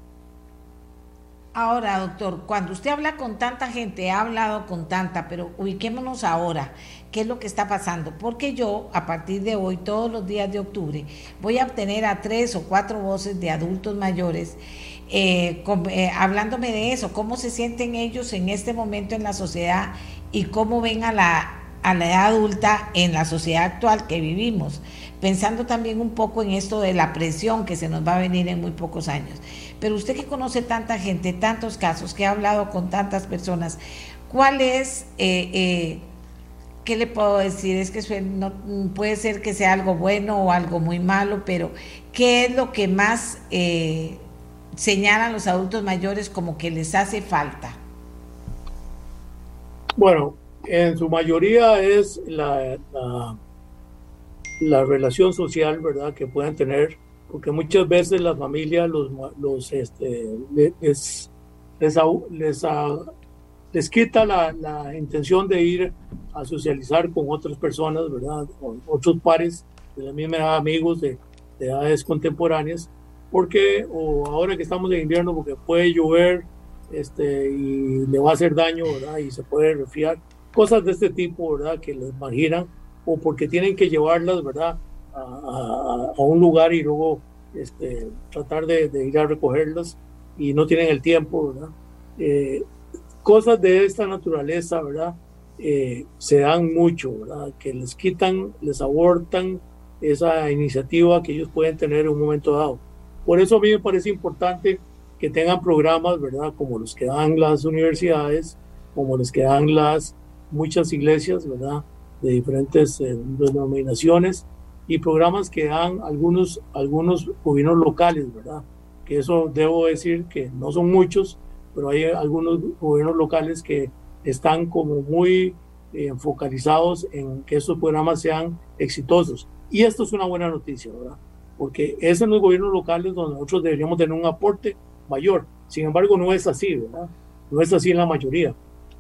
Ahora, doctor, cuando usted habla con tanta gente, ha hablado con tanta, pero ubiquémonos ahora, ¿qué es lo que está pasando? Porque yo, a partir de hoy, todos los días de octubre, voy a obtener a tres o cuatro voces de adultos mayores eh, eh, hablándome de eso, cómo se sienten ellos en este momento en la sociedad y cómo ven a la a la edad adulta en la sociedad actual que vivimos, pensando también un poco en esto de la presión que se nos va a venir en muy pocos años. Pero usted que conoce tanta gente, tantos casos, que ha hablado con tantas personas, ¿cuál es, eh, qué le puedo decir? Es que no, puede ser que sea algo bueno o algo muy malo, pero ¿qué es lo que más señalan los adultos mayores como que les hace falta? Bueno, En su mayoría es la, la, relación social, ¿verdad?, que pueden tener, porque muchas veces la familia los, los este, les, les, les, quita la, la, intención de ir a socializar con otras personas, ¿verdad?, con otros pares de la misma amigos de, de edades contemporáneas, porque, o ahora que estamos en invierno, porque puede llover este, y le va a hacer daño, ¿verdad? Y se puede resfriar. Cosas de este tipo, ¿verdad? Que les marginan o porque tienen que llevarlas, ¿verdad? A, a, un lugar y luego este, tratar de, de, ir a recogerlas y no tienen el tiempo, ¿verdad? Eh, cosas de esta naturaleza, ¿verdad? Eh, se dan mucho, ¿verdad? Que les quitan, les abortan esa iniciativa que ellos pueden tener en un momento dado. Por eso a mí me parece importante que tengan programas, ¿verdad? Como los que dan las universidades, como los que dan las muchas iglesias, ¿verdad? De diferentes eh, denominaciones y programas que dan algunos, algunos gobiernos locales, ¿verdad? Que eso debo decir que no son muchos, pero hay algunos gobiernos locales que están como muy eh, focalizados en que esos programas sean exitosos. Y esto es una buena noticia, ¿verdad? Porque es en los gobiernos locales donde nosotros deberíamos tener un aporte mayor. Sin embargo, no es así, ¿verdad? No es así en la mayoría.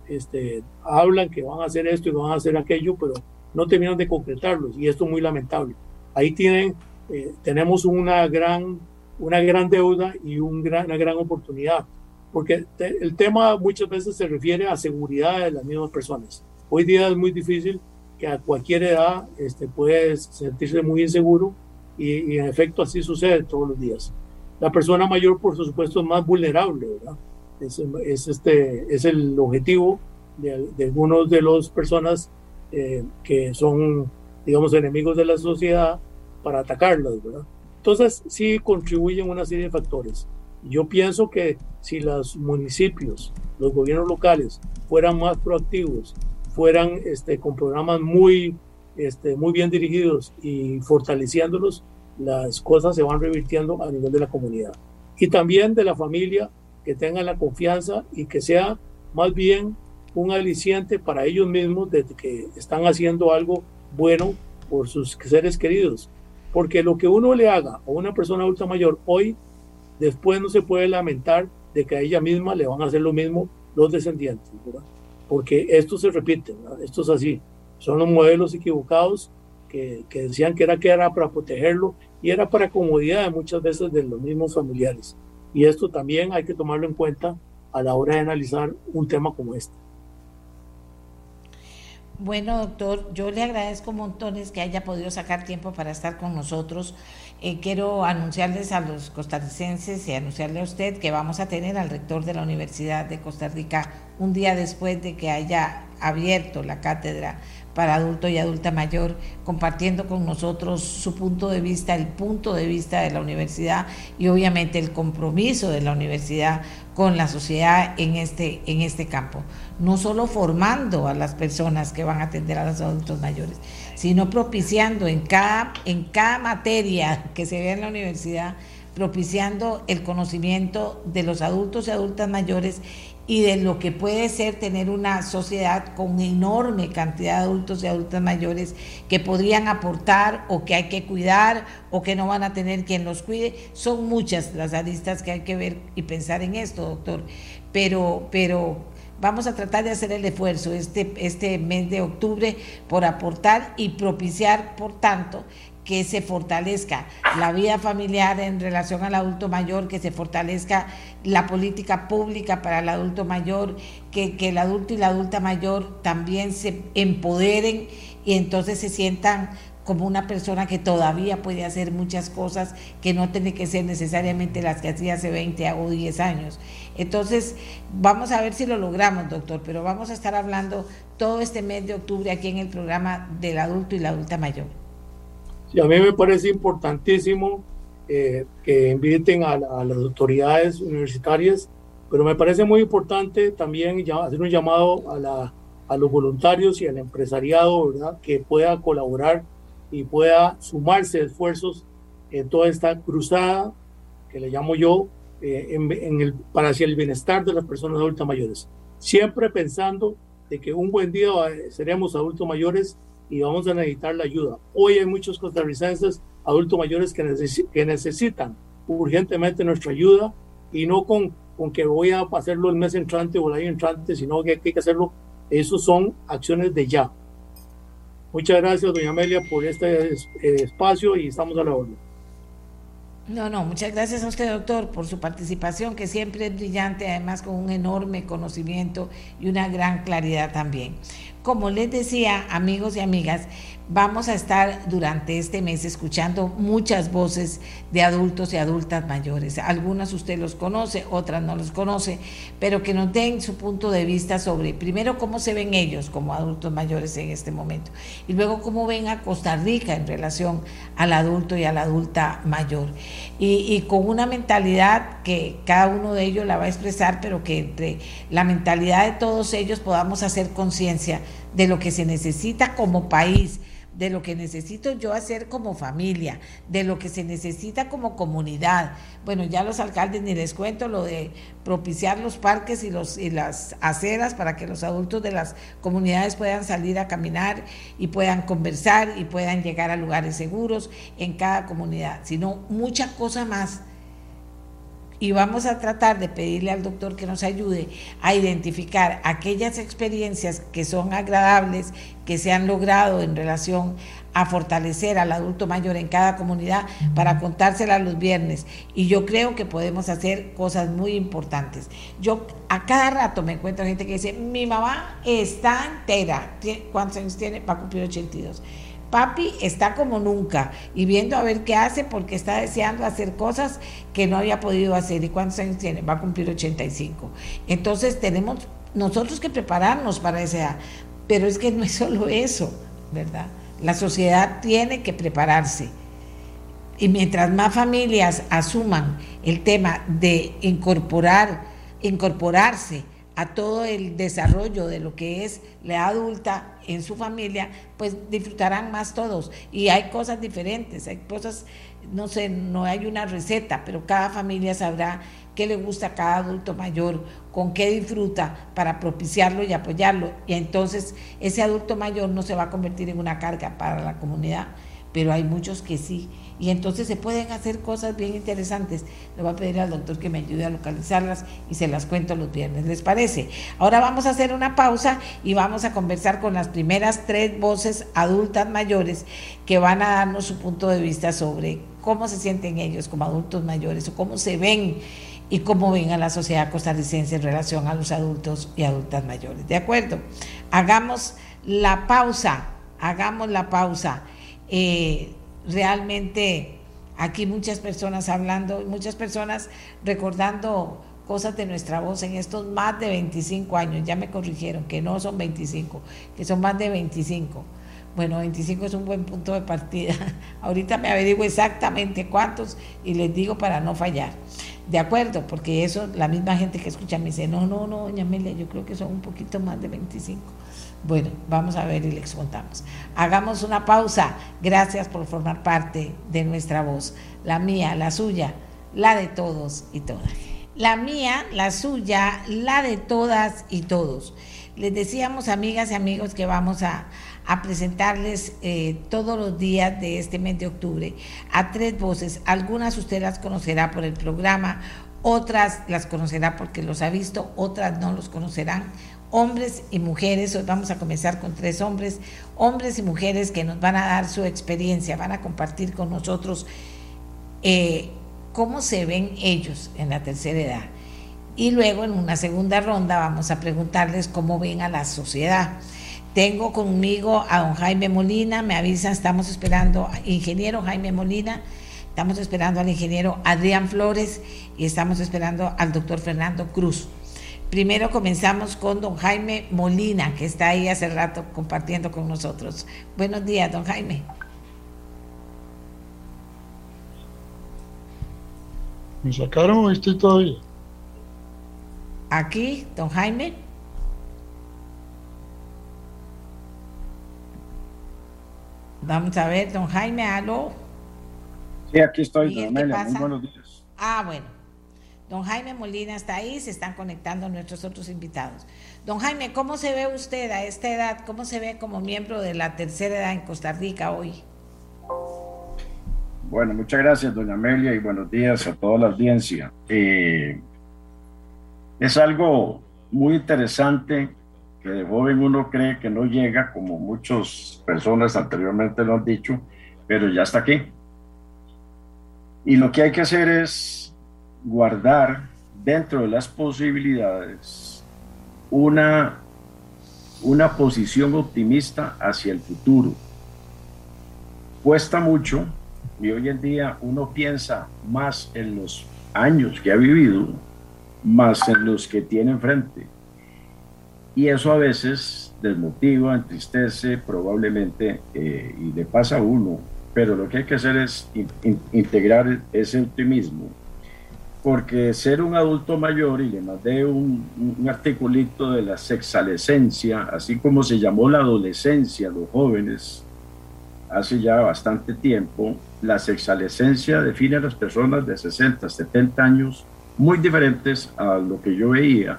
Este, hablan que van a hacer esto y van a hacer aquello, pero no terminan de concretarlos y esto es muy lamentable. Ahí tienen, eh, tenemos una gran, una gran deuda y un gran, una gran oportunidad, porque el tema muchas veces se refiere a seguridad de las mismas personas. Hoy día es muy difícil que a cualquier edad este, puede sentirse muy inseguro y, y en efecto así sucede todos los días. La persona mayor, por supuesto, es más vulnerable, ¿verdad? Es, es este, es el objetivo de, de algunos de las personas eh, que son, digamos, enemigos de la sociedad para atacarlas, ¿verdad? Entonces, sí contribuyen una serie de factores. Yo pienso que si los municipios, los gobiernos locales fueran más proactivos, fueran este, con programas muy, este, muy bien dirigidos y fortaleciéndolos, las cosas se van revirtiendo a nivel de la comunidad. Y también de la familia, que tengan la confianza y que sea más bien un aliciente para ellos mismos de que están haciendo algo bueno por sus seres queridos. Porque lo que uno le haga a una persona adulta mayor hoy, después no se puede lamentar de que a ella misma le van a hacer lo mismo los descendientes, Porque esto se repite, esto es así. Son los modelos equivocados que, decían que era que era para protegerlo y era para comodidad muchas veces de los mismos familiares. Y esto también hay que tomarlo en cuenta a la hora de analizar un tema como este. Bueno, doctor, yo le agradezco montones que haya podido sacar tiempo para estar con nosotros. Eh, quiero anunciarles a los costarricenses y anunciarle a usted que vamos a tener al rector de la Universidad de Costa Rica un día después de que haya abierto la cátedra para adulto y adulta mayor, compartiendo con nosotros su punto de vista, el punto de vista de la universidad y obviamente el compromiso de la universidad con la sociedad en este, en este campo. No solo formando a las personas que van a atender a los adultos mayores, sino propiciando en cada, en cada materia que se ve en la universidad, propiciando el conocimiento de los adultos y adultas mayores y de lo que puede ser tener una sociedad con enorme cantidad de adultos y adultas mayores que podrían aportar o que hay que cuidar o que no van a tener quien los cuide. Son muchas las aristas que hay que ver y pensar en esto, doctor. Pero, pero vamos a tratar de hacer el esfuerzo este, este mes de octubre por aportar y propiciar, por tanto, que se fortalezca la vida familiar en relación al adulto mayor, que se fortalezca la política pública para el adulto mayor, que, que el adulto y la adulta mayor también se empoderen y entonces se sientan como una persona que todavía puede hacer muchas cosas que no tiene que ser necesariamente las que hacía hace 20 o 10 años. Entonces, vamos a ver si lo logramos, doctor, pero vamos a estar hablando todo este mes de octubre aquí en el programa del adulto y la adulta mayor. Y a mí me parece importantísimo eh, que inviten a, las autoridades universitarias, pero me parece muy importante también hacer un llamado a, la, a los voluntarios y al empresariado, ¿verdad? Que pueda colaborar y pueda sumarse esfuerzos en toda esta cruzada, que le llamo yo, eh, en, el, para hacia el bienestar de las personas adultas mayores. Siempre pensando de que un buen día seremos adultos mayores y vamos a necesitar la ayuda. Hoy hay muchos costarricenses adultos mayores que, que necesitan urgentemente nuestra ayuda y no con, con que voy a hacerlo el mes entrante o el año entrante, sino que hay que hacerlo. Esos son acciones de ya. Muchas gracias, doña Amelia, por este eh, espacio y estamos a la orden. No, no, muchas gracias a usted, doctor, por su participación, que siempre es brillante, además con un enorme conocimiento y una gran claridad también. Como les decía, amigos y amigas, vamos a estar durante este mes escuchando muchas voces de adultos y adultas mayores. Algunas usted los conoce, otras no los conoce, pero que nos den su punto de vista sobre, primero, cómo se ven ellos como adultos mayores en este momento, y luego cómo ven a Costa Rica en relación al adulto y a la adulta mayor. Y, y con una mentalidad que cada uno de ellos la va a expresar, pero que entre la mentalidad de todos ellos podamos hacer conciencia de lo que se necesita como país de lo que necesito yo hacer como familia, de lo que se necesita como comunidad. Bueno, ya los alcaldes ni les cuento lo de propiciar los parques y, los, y las aceras para que los adultos de las comunidades puedan salir a caminar y puedan conversar y puedan llegar a lugares seguros en cada comunidad, sino mucha cosa más y vamos a tratar de pedirle al doctor que nos ayude a identificar aquellas experiencias que son agradables, que se han logrado en relación a fortalecer al adulto mayor en cada comunidad para contársela los viernes. Y yo creo que podemos hacer cosas muy importantes. Yo a cada rato me encuentro gente que dice, mi mamá está entera. ¿Cuántos años tiene? Va a cumplir 82 papi está como nunca y viendo a ver qué hace porque está deseando hacer cosas que no había podido hacer. ¿Y cuántos años tiene? Va a cumplir 85. Entonces tenemos nosotros que prepararnos para esa Pero es que no es solo eso, ¿verdad? La sociedad tiene que prepararse. Y mientras más familias asuman el tema de incorporar, incorporarse a todo el desarrollo de lo que es la adulta en su familia, pues disfrutarán más todos. Y hay cosas diferentes, hay cosas, no sé, no hay una receta, pero cada familia sabrá qué le gusta a cada adulto mayor, con qué disfruta para propiciarlo y apoyarlo. Y entonces ese adulto mayor no se va a convertir en una carga para la comunidad, pero hay muchos que sí y entonces se pueden hacer cosas bien interesantes. Le voy a pedir al doctor que me ayude a localizarlas y se las cuento los viernes, ¿les parece? Ahora vamos a hacer una pausa y vamos a conversar con las primeras tres voces adultas mayores que van a darnos su punto de vista sobre cómo se sienten ellos como adultos mayores o cómo se ven y cómo ven a la sociedad costarricense en relación a los adultos y adultas mayores. ¿De acuerdo? Hagamos la pausa, hagamos la pausa. Eh, realmente aquí muchas personas hablando, muchas personas recordando cosas de nuestra voz en estos más de 25 años. Ya me corrigieron que no son 25, que son más de 25. Bueno, 25 es un buen punto de partida. *laughs* Ahorita me averiguo exactamente cuántos y les digo para no fallar. De acuerdo, porque eso, la misma gente que escucha me dice, no, no, no, doña Amelia, yo creo que son un poquito más de 25. Bueno, vamos a ver y les contamos. Hagamos una pausa. Gracias por formar parte de nuestra voz. La mía, la suya, la de todos y todas. La mía, la suya, la de todas y todos. Les decíamos, amigas y amigos, que vamos a, presentarles eh, todos los días de este mes de octubre a tres voces. Algunas usted las conocerá por el programa, otras las conocerá porque los ha visto, otras no los conocerán hombres y mujeres, hoy vamos a comenzar con tres hombres, hombres y mujeres que nos van a dar su experiencia, van a compartir con nosotros eh, cómo se ven ellos en la tercera edad. Y luego en una segunda ronda vamos a preguntarles cómo ven a la sociedad. Tengo conmigo a don Jaime Molina, me avisan, estamos esperando, ingeniero Jaime Molina, estamos esperando al ingeniero Adrián Flores y estamos esperando al doctor Fernando Cruz. Primero comenzamos con don Jaime Molina, que está ahí hace rato compartiendo con nosotros. Buenos días, don Jaime. ¿Me sacaron o estoy todavía? Aquí, don Jaime. Vamos a ver, don Jaime, aló. Sí, aquí estoy, don Amelia. Muy buenos días. Ah, bueno. Don Jaime Molina está ahí, se están conectando nuestros otros invitados. Don Jaime, ¿cómo se ve usted a esta edad? ¿Cómo se ve como miembro de la tercera edad en Costa Rica hoy? Bueno, muchas gracias, doña Amelia, y buenos días a toda la audiencia. Eh, es algo muy interesante que de joven uno cree que no llega, como muchas personas anteriormente lo han dicho, pero ya está aquí. Y lo que hay que hacer es guardar dentro de las posibilidades una, una posición optimista hacia el futuro. Cuesta mucho y hoy en día uno piensa más en los años que ha vivido, más en los que tiene enfrente. Y eso a veces desmotiva, entristece probablemente eh, y le pasa a uno. Pero lo que hay que hacer es integrar ese optimismo. Porque ser un adulto mayor, y le mandé un, un articulito de la sexalescencia, así como se llamó la adolescencia, los jóvenes, hace ya bastante tiempo, la sexalescencia define a las personas de 60, 70 años muy diferentes a lo que yo veía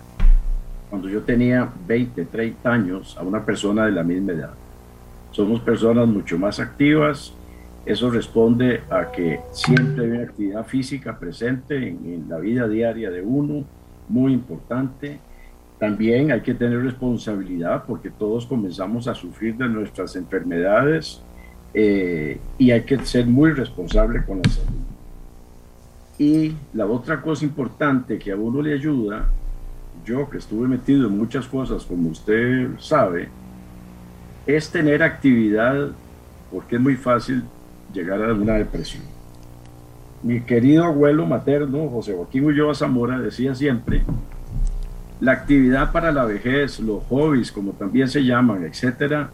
cuando yo tenía 20, 30 años a una persona de la misma edad. Somos personas mucho más activas, eso responde a que siempre hay una actividad física presente en, la vida diaria de uno, muy importante. También hay que tener responsabilidad porque todos comenzamos a sufrir de nuestras enfermedades eh, y hay que ser muy responsable con la salud. Y la otra cosa importante que a uno le ayuda yo que estuve metido en muchas cosas, como usted sabe, es tener actividad, porque es muy fácil llegar a una depresión. Mi querido abuelo materno, José Joaquín Ulloa Zamora, decía siempre, la actividad para la vejez, los hobbies, como también se llaman, etcétera,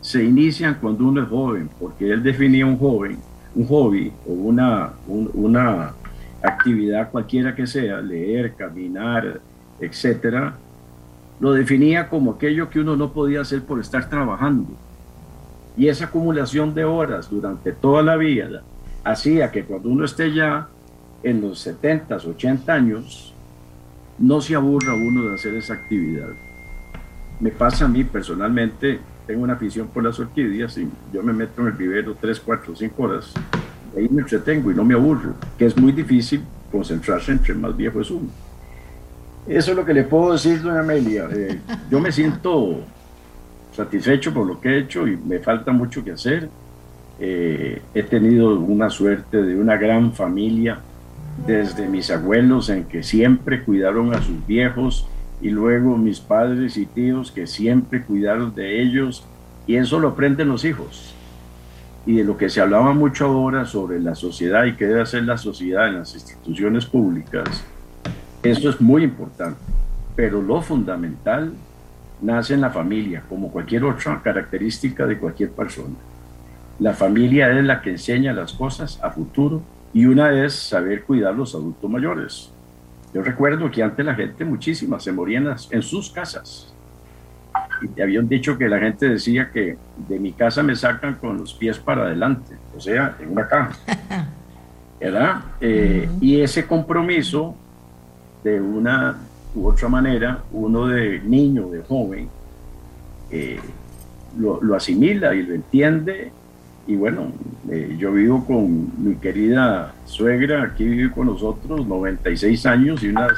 se inician cuando uno es joven, porque él definía un joven, un hobby o una, una actividad cualquiera que sea, leer, caminar, etcétera, lo definía como aquello que uno no podía hacer por estar trabajando. Y esa acumulación de horas durante toda la vida hacía que cuando uno esté ya en los 70, 80 años, no se aburra uno de hacer esa actividad. Me pasa a mí personalmente, tengo una afición por las orquídeas y yo me meto en el vivero 3, 4, 5 horas. Ahí me entretengo y no me aburro, que es muy difícil concentrarse entre más viejo es uno. Eso es lo que le puedo decir, doña Amelia. Eh, yo me siento satisfecho por lo que he hecho y me falta mucho que hacer. Eh, he tenido una suerte de una gran familia desde mis abuelos en que siempre cuidaron a sus viejos y luego mis padres y tíos que siempre cuidaron de ellos y eso lo aprenden los hijos. Y de lo que se hablaba mucho ahora sobre la sociedad y qué debe hacer la sociedad en las instituciones públicas, eso es muy importante, pero lo fundamental nace en la familia, como cualquier otra característica de cualquier persona. La familia es la que enseña las cosas a futuro y una es saber cuidar los adultos mayores. Yo recuerdo que antes la gente muchísima se moría en, sus casas. Y habían dicho que la gente decía que de mi casa me sacan con los pies para adelante, o sea, en una caja. *laughs* ¿Verdad? Eh, y ese compromiso de una u otra manera, uno de niño, de joven, eh, lo, lo, asimila y lo entiende. Y bueno, eh, yo vivo con mi querida suegra, aquí vive con nosotros, 96 años, y una,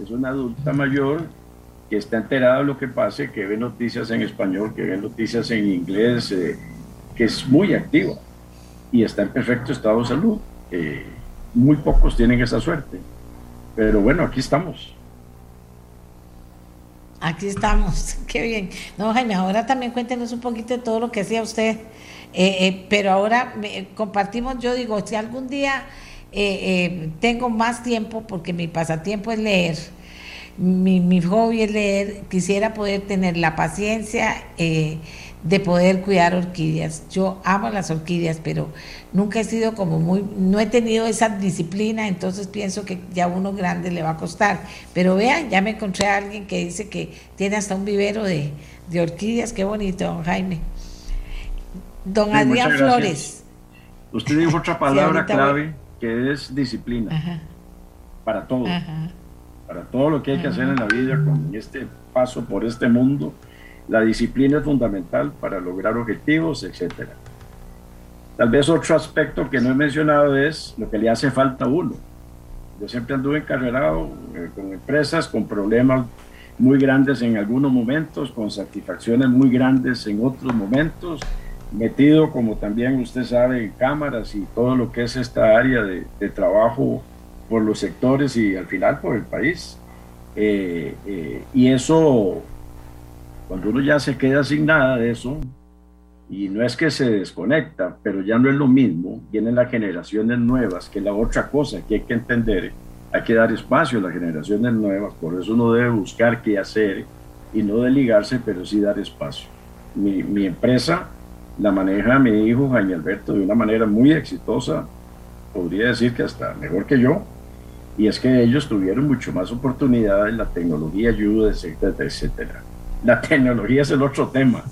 es una adulta mayor que está enterada de lo que pase, que ve noticias en español, que ve noticias en inglés, eh, que es muy activa y está en perfecto estado de salud. muy pocos tienen esa suerte. Pero bueno, aquí estamos. Aquí estamos, *laughs* qué bien. No, Jaime, ahora también cuéntenos un poquito de todo lo que hacía usted. Eh, eh, pero ahora compartimos, yo digo, si algún día eh, tengo más tiempo, porque mi pasatiempo es leer, mi, mi hobby es leer, quisiera poder tener la paciencia de poder cuidar orquídeas. Yo amo las orquídeas, pero nunca he sido como muy, no he tenido esa disciplina, entonces pienso que ya uno grande le va a costar. Pero vean, ya me encontré a alguien que dice que tiene hasta un vivero de, orquídeas, qué bonito, don Jaime. Don Adrián Flores. Usted dijo otra palabra clave que es disciplina. para todo, para todo lo que hay que hacer en la vida con este paso por este mundo. La disciplina es fundamental para lograr objetivos, etcétera. Tal vez otro aspecto que no he mencionado es lo que le hace falta a uno. Yo siempre anduve encarrerado eh, con empresas con problemas muy grandes en algunos momentos, con satisfacciones muy grandes en otros momentos, metido, como también usted sabe, en cámaras y todo lo que es esta área de, trabajo por los sectores y al final por el país. Eh, eh, y eso, cuando uno ya se queda sin nada de eso, y no es que se desconecta, pero ya no es lo mismo, vienen las generaciones nuevas, que es la otra cosa que hay que entender, hay que dar espacio a las generaciones nuevas, por eso uno debe buscar qué hacer y no desligarse, pero sí dar espacio. Mi, mi empresa la maneja mi hijo Jaime Alberto de una manera muy exitosa, podría decir que hasta mejor que yo, y es que ellos tuvieron mucho más oportunidades, la tecnología ayuda, etcétera, etcétera. La tecnología es el otro tema.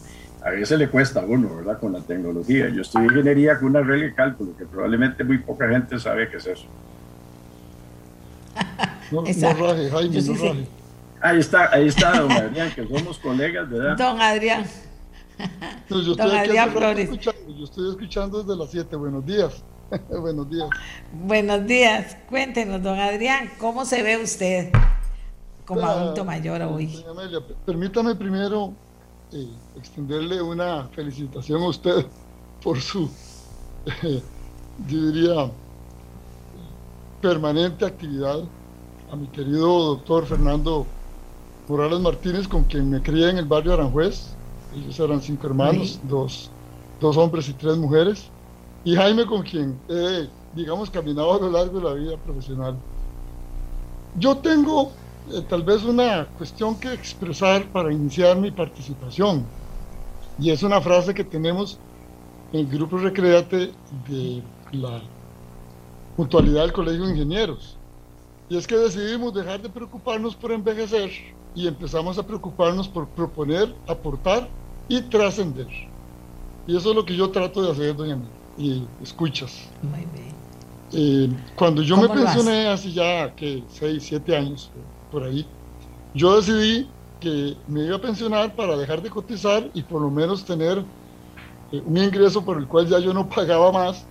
A veces le cuesta a uno, ¿verdad? Con la tecnología. Yo estudié ingeniería con una regla de cálculo, que probablemente muy poca gente sabe qué es eso. *laughs* No, no Jaime, no Ahí está, ahí está, don *laughs* Adrián, que somos colegas, ¿verdad? Don Adrián *laughs* yo, estoy escuchando desde las 7. Buenos días. Buenos días. Buenos días. Cuéntenos, don Adrián, ¿cómo se ve usted como adulto mayor hoy? Amelia, permítame primero eh, extenderle una felicitación a usted por su, yo diría, permanente actividad. A mi querido doctor Fernando Morales Martínez, con quien me crié en el barrio Aranjuez ellos eran cinco hermanos, dos, dos hombres y tres mujeres. Y Jaime con quien he, digamos, caminado a lo largo de la vida profesional. Yo tengo eh, tal vez una cuestión que expresar para iniciar mi participación. Y es una frase que tenemos en el grupo Recreate de la mutualidad del Colegio de Ingenieros. Y es que decidimos dejar de preocuparnos por envejecer y empezamos a preocuparnos por proponer, aportar y trascender. Y eso es lo que yo trato de hacer, doña Y escuchas. Muy bien. Eh, cuando yo me pensioné hace ya que 6, 7 años, por ahí, yo decidí que me iba a pensionar para dejar de cotizar y por lo menos tener eh, un ingreso por el cual ya yo no pagaba más.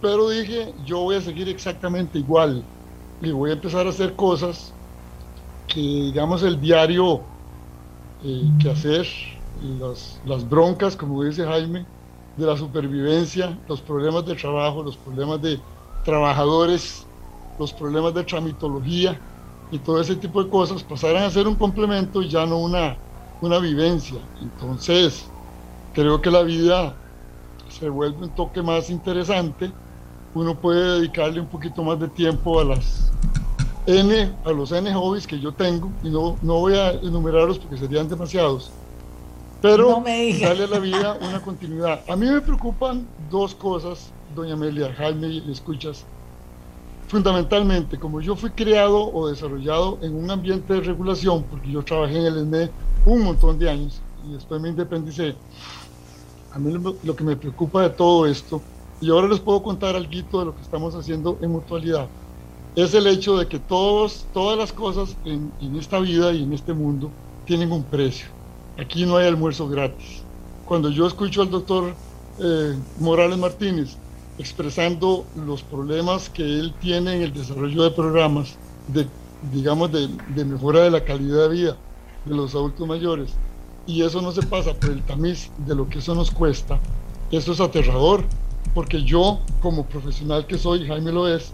Pero dije, yo voy a seguir exactamente igual y voy a empezar a hacer cosas que, digamos, el diario eh, que hacer las, las broncas, como dice Jaime, de la supervivencia, los problemas de trabajo, los problemas de trabajadores, los problemas de tramitología y todo ese tipo de cosas pasaran a ser un complemento y ya no una, una vivencia. Entonces, creo que la vida se vuelve un toque más interesante, uno puede dedicarle un poquito más de tiempo a las N, a los N hobbies que yo tengo, y no, no voy a enumerarlos porque serían demasiados, pero darle a la vida una continuidad. A mí me preocupan dos cosas, doña Amelia, Jaime, escuchas. Fundamentalmente, como yo fui creado o desarrollado en un ambiente de regulación, porque yo trabajé en el SME un montón de años y después me independicé, a mí lo que me preocupa de todo esto, y ahora les puedo contar algo de lo que estamos haciendo en mutualidad, es el hecho de que todos, todas las cosas en, en esta vida y en este mundo tienen un precio Aquí no hay almuerzo gratis. Cuando yo escucho al doctor eh, Morales Martínez expresando los problemas que él tiene en el desarrollo de programas de, digamos, de, de mejora de la calidad de vida de los adultos mayores, y eso no se pasa por el tamiz de lo que eso nos cuesta, eso es aterrador, porque yo, como profesional que soy, Jaime lo es,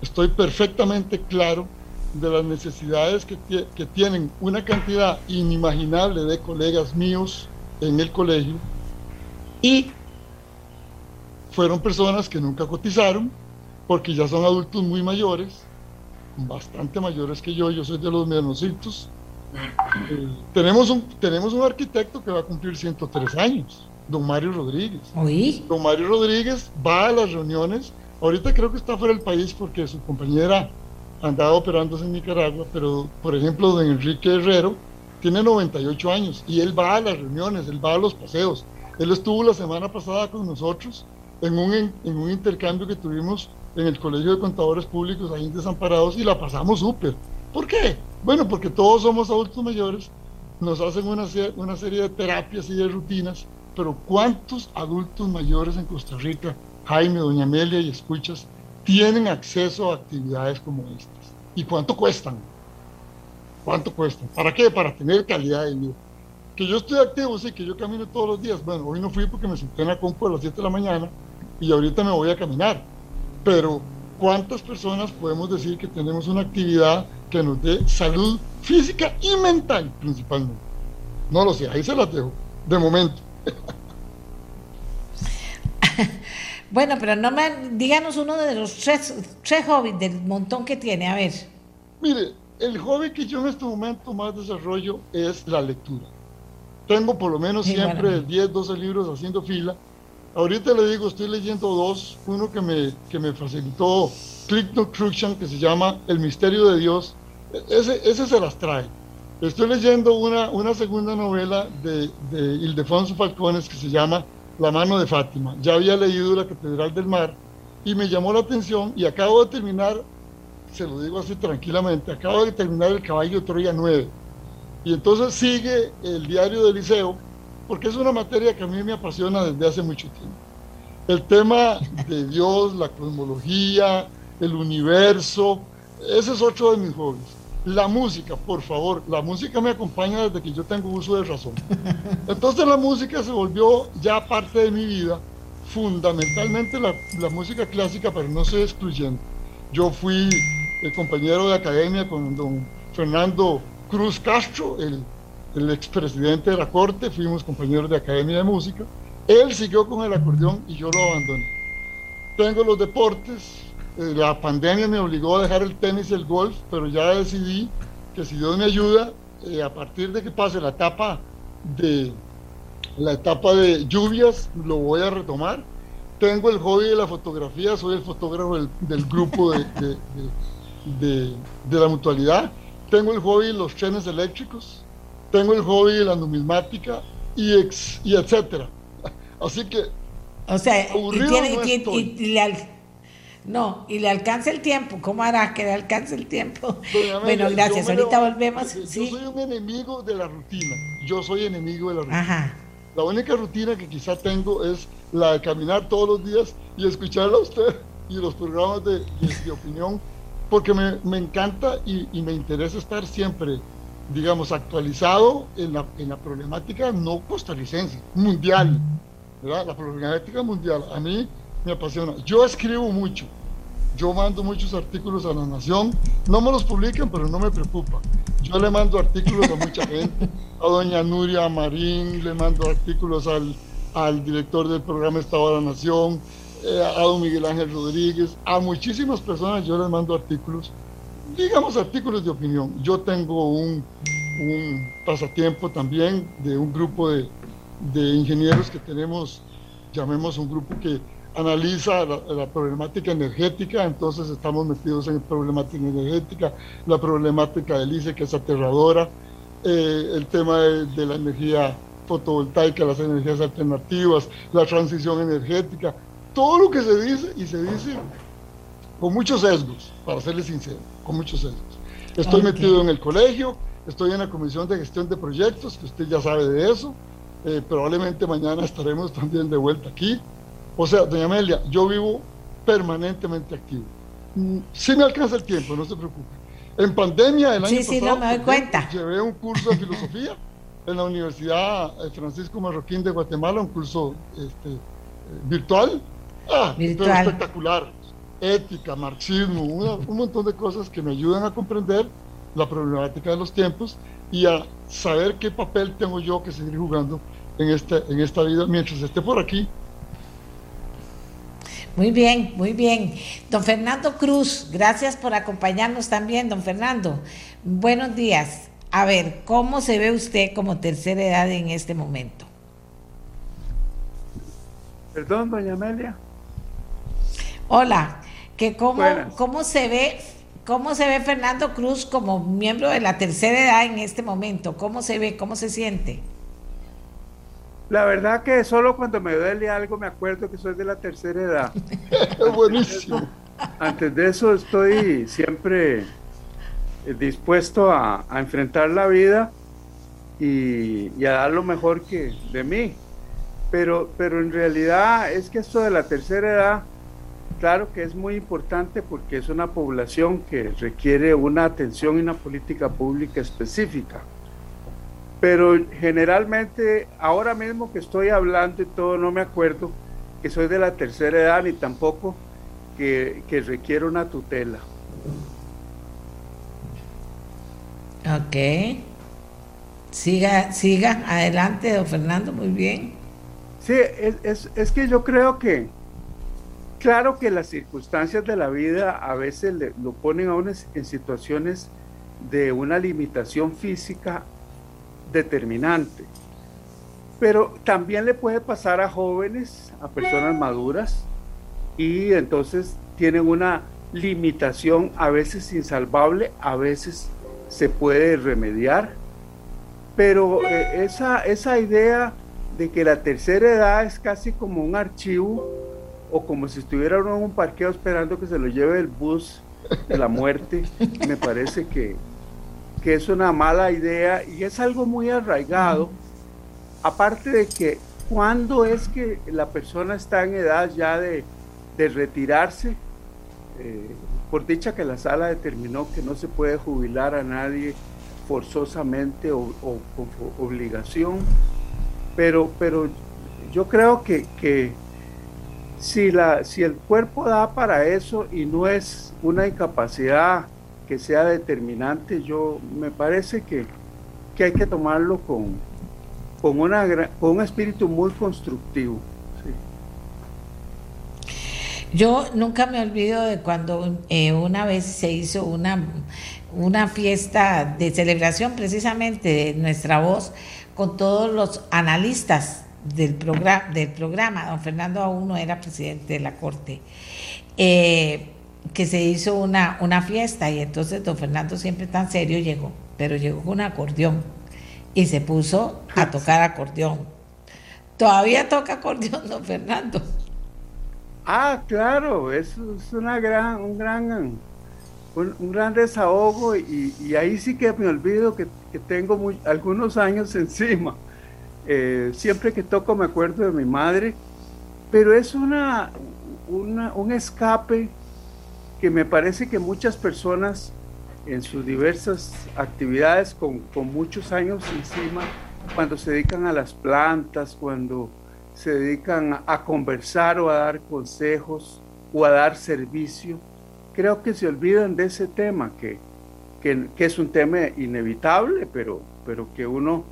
estoy perfectamente claro de las necesidades que, que tienen una cantidad inimaginable de colegas míos en el colegio y fueron personas que nunca cotizaron porque ya son adultos muy mayores, bastante mayores que yo, yo soy de los menositos. Eh, tenemos, un, tenemos un arquitecto que va a cumplir 103 años, don Mario Rodríguez. Don Mario Rodríguez va a las reuniones, ahorita creo que está fuera del país porque su compañera andaba operándose en Nicaragua, pero por ejemplo, don Enrique Herrero tiene 98 años y él va a las reuniones, él va a los paseos. Él estuvo la semana pasada con nosotros en un, en un intercambio que tuvimos en el Colegio de Contadores Públicos ahí en Desamparados y la pasamos súper. ¿Por qué? Bueno, porque todos somos adultos mayores, nos hacen una, una serie de terapias y de rutinas, pero ¿cuántos adultos mayores en Costa Rica, Jaime, Doña Amelia y escuchas, tienen acceso a actividades como estas? ¿Y cuánto cuestan? ¿Cuánto cuestan? ¿Para qué? Para tener calidad de vida. Que yo estoy activo, sí, que yo camino todos los días. Bueno, hoy no fui porque me senté en la compu a las 7 de la mañana y ahorita me voy a caminar. Pero, ¿cuántas personas podemos decir que tenemos una actividad que nos dé salud física y mental principalmente? No lo sé, ahí se las dejo, de momento. *laughs* bueno, pero no me, díganos uno de los tres, tres hobbies del montón que tiene, a ver. Mire, el hobby que yo en este momento más desarrollo es la lectura. Tengo por lo menos siempre 10, 12 libros haciendo fila. Ahorita le digo, estoy leyendo dos. Uno que me, que me facilitó Click Nutrition, que se llama El Misterio de Dios. Ese, ese se las trae. Estoy leyendo una, una segunda novela de, de Ildefonso Falcones que se llama La mano de Fátima. Ya había leído La Catedral del Mar y me llamó la atención y acabo de terminar, se lo digo así tranquilamente, acabo de terminar El Caballo de Troya 9 y entonces sigue el diario del liceo, porque es una materia que a mí me apasiona desde hace mucho tiempo. El tema de *laughs* Dios, la cosmología, el universo, ese es otro de mis hobbies. La música, por favor, la música me acompaña desde que yo tengo uso de razón. Entonces la música se volvió ya parte de mi vida, fundamentalmente la, la música clásica, pero no soy excluyente. Yo fui el compañero de academia con don Fernando Cruz Castro, el, el expresidente de la Corte, fuimos compañeros de Academia de Música. Él siguió con el acordeón y yo lo abandoné. Tengo los deportes. Eh, la pandemia me obligó a dejar el tenis y el golf, pero ya decidí que si Dios me ayuda, eh, a partir de que pase la etapa de la etapa de lluvias, lo voy a retomar. Tengo el hobby de la fotografía, soy el fotógrafo del, grupo de, de, de, de la mutualidad tengo el hobby de los trenes eléctricos, tengo el hobby de la numismática y, ex, y etcétera. Así que. O sea, y tiene, no, y, y, le no, y le alcanza el tiempo. ¿Cómo hará que le alcance el tiempo? bueno, gracias. Ahorita volvemos. Yo ¿sí? soy un enemigo de la rutina. Yo soy enemigo de la rutina. Ajá. La única rutina que quizá tengo es la de caminar todos los días y escucharla a usted y los programas de, de, de opinión porque me, me encanta y, y, me interesa estar siempre, digamos, actualizado en la, en la problemática no costarricense, mundial, ¿verdad? La problemática mundial. A mí me apasiona. Yo escribo mucho, yo mando muchos artículos a la Nación, no me los publican, pero no me preocupa. Yo le mando artículos a mucha gente, a doña Nuria Marín, le mando artículos al, al director del programa Estado de la Nación, eh, a don Miguel Ángel Rodríguez, a muchísimas personas yo les mando artículos, digamos artículos de opinión. Yo tengo un, pasatiempo también de un grupo de, de, ingenieros que tenemos, llamemos un grupo que analiza la, la, problemática energética, entonces estamos metidos en problemática energética, la problemática del ICE que es aterradora, eh, el tema de, de la energía fotovoltaica, las energías alternativas, la transición energética, todo lo que se dice y se dice con muchos sesgos, para serles sincero, con muchos sesgos. Estoy okay. metido en el colegio, estoy en la comisión de gestión de proyectos, que usted ya sabe de eso. Eh, probablemente mañana estaremos también de vuelta aquí. O sea, doña Amelia, yo vivo permanentemente activo. Mm, sí me alcanza el tiempo, no se preocupe. En pandemia, el año sí, pasado, sí, no me doy cuenta. llevé un curso de filosofía *laughs* en la Universidad Francisco Marroquín de Guatemala, un curso este, virtual, Ah, pero espectacular. Ética, marxismo, una, un montón de cosas que me ayudan a comprender la problemática de los tiempos y a saber qué papel tengo yo que seguir jugando en, este, en esta vida mientras esté por aquí. Muy bien, muy bien. Don Fernando Cruz, gracias por acompañarnos también, don Fernando. Buenos días. A ver, ¿cómo se ve usted como tercera edad en este momento? Perdón, doña Amelia. Hola, que cómo, cómo se ve cómo se ve Fernando Cruz como miembro de la tercera edad en este momento, cómo se ve, cómo se siente. La verdad que solo cuando me duele algo me acuerdo que soy de la tercera edad. *laughs* Buenísimo. Antes de eso estoy siempre eh, dispuesto a, enfrentar la vida y, y, a dar lo mejor que de mí. Pero, pero en realidad es que esto de la tercera edad, claro que es muy importante porque es una población que requiere una atención y una política pública específica pero generalmente ahora mismo que estoy hablando y todo, no me acuerdo que soy de la tercera edad ni tampoco que, que requiere una tutela. Ok. Siga, siga, adelante, don Fernando, muy bien. Sí, es, es, que yo creo que, claro que las circunstancias de la vida a veces lo ponen a uno en situaciones de una limitación física determinante. Pero también le puede pasar a jóvenes, a personas maduras, y entonces tienen una limitación a veces insalvable, a veces se puede remediar. Pero eh, esa, esa idea de que la tercera edad es casi como un archivo o como si estuviera uno en un parqueo esperando que se lo lleve el bus de la muerte, *laughs* me parece que, que es una mala idea y es algo muy arraigado. Aparte de que cuando es que la persona está en edad ya de, retirarse, eh, por dicha que la sala determinó que no se puede jubilar a nadie forzosamente o, con obligación, pero, pero yo creo que, que si, la, si el cuerpo da para eso y no es una incapacidad que sea determinante, yo me parece que, que hay que tomarlo con, con, con un espíritu muy constructivo. Yo nunca me olvido de cuando eh, una vez se hizo una, una fiesta de celebración precisamente de nuestra voz con todos los analistas del, programa del programa. Don Fernando aún no era presidente de la Corte. Eh, que se hizo una, una fiesta y entonces don Fernando siempre tan serio llegó, pero llegó con un acordeón y se puso a tocar acordeón. Todavía toca acordeón don Fernando. Ah, claro, es una gran, un gran, un, gran desahogo y, ahí sí que me olvido que, tengo algunos años *laughs* encima. Eh, siempre que toco me acuerdo de mi madre, pero es una, una un escape que me parece que muchas personas en sus diversas actividades con, muchos años encima, cuando se dedican a las plantas, cuando se dedican a, conversar o a dar consejos o a dar servicio, creo que se olvidan de ese tema, que, que, es un tema inevitable, pero, pero que uno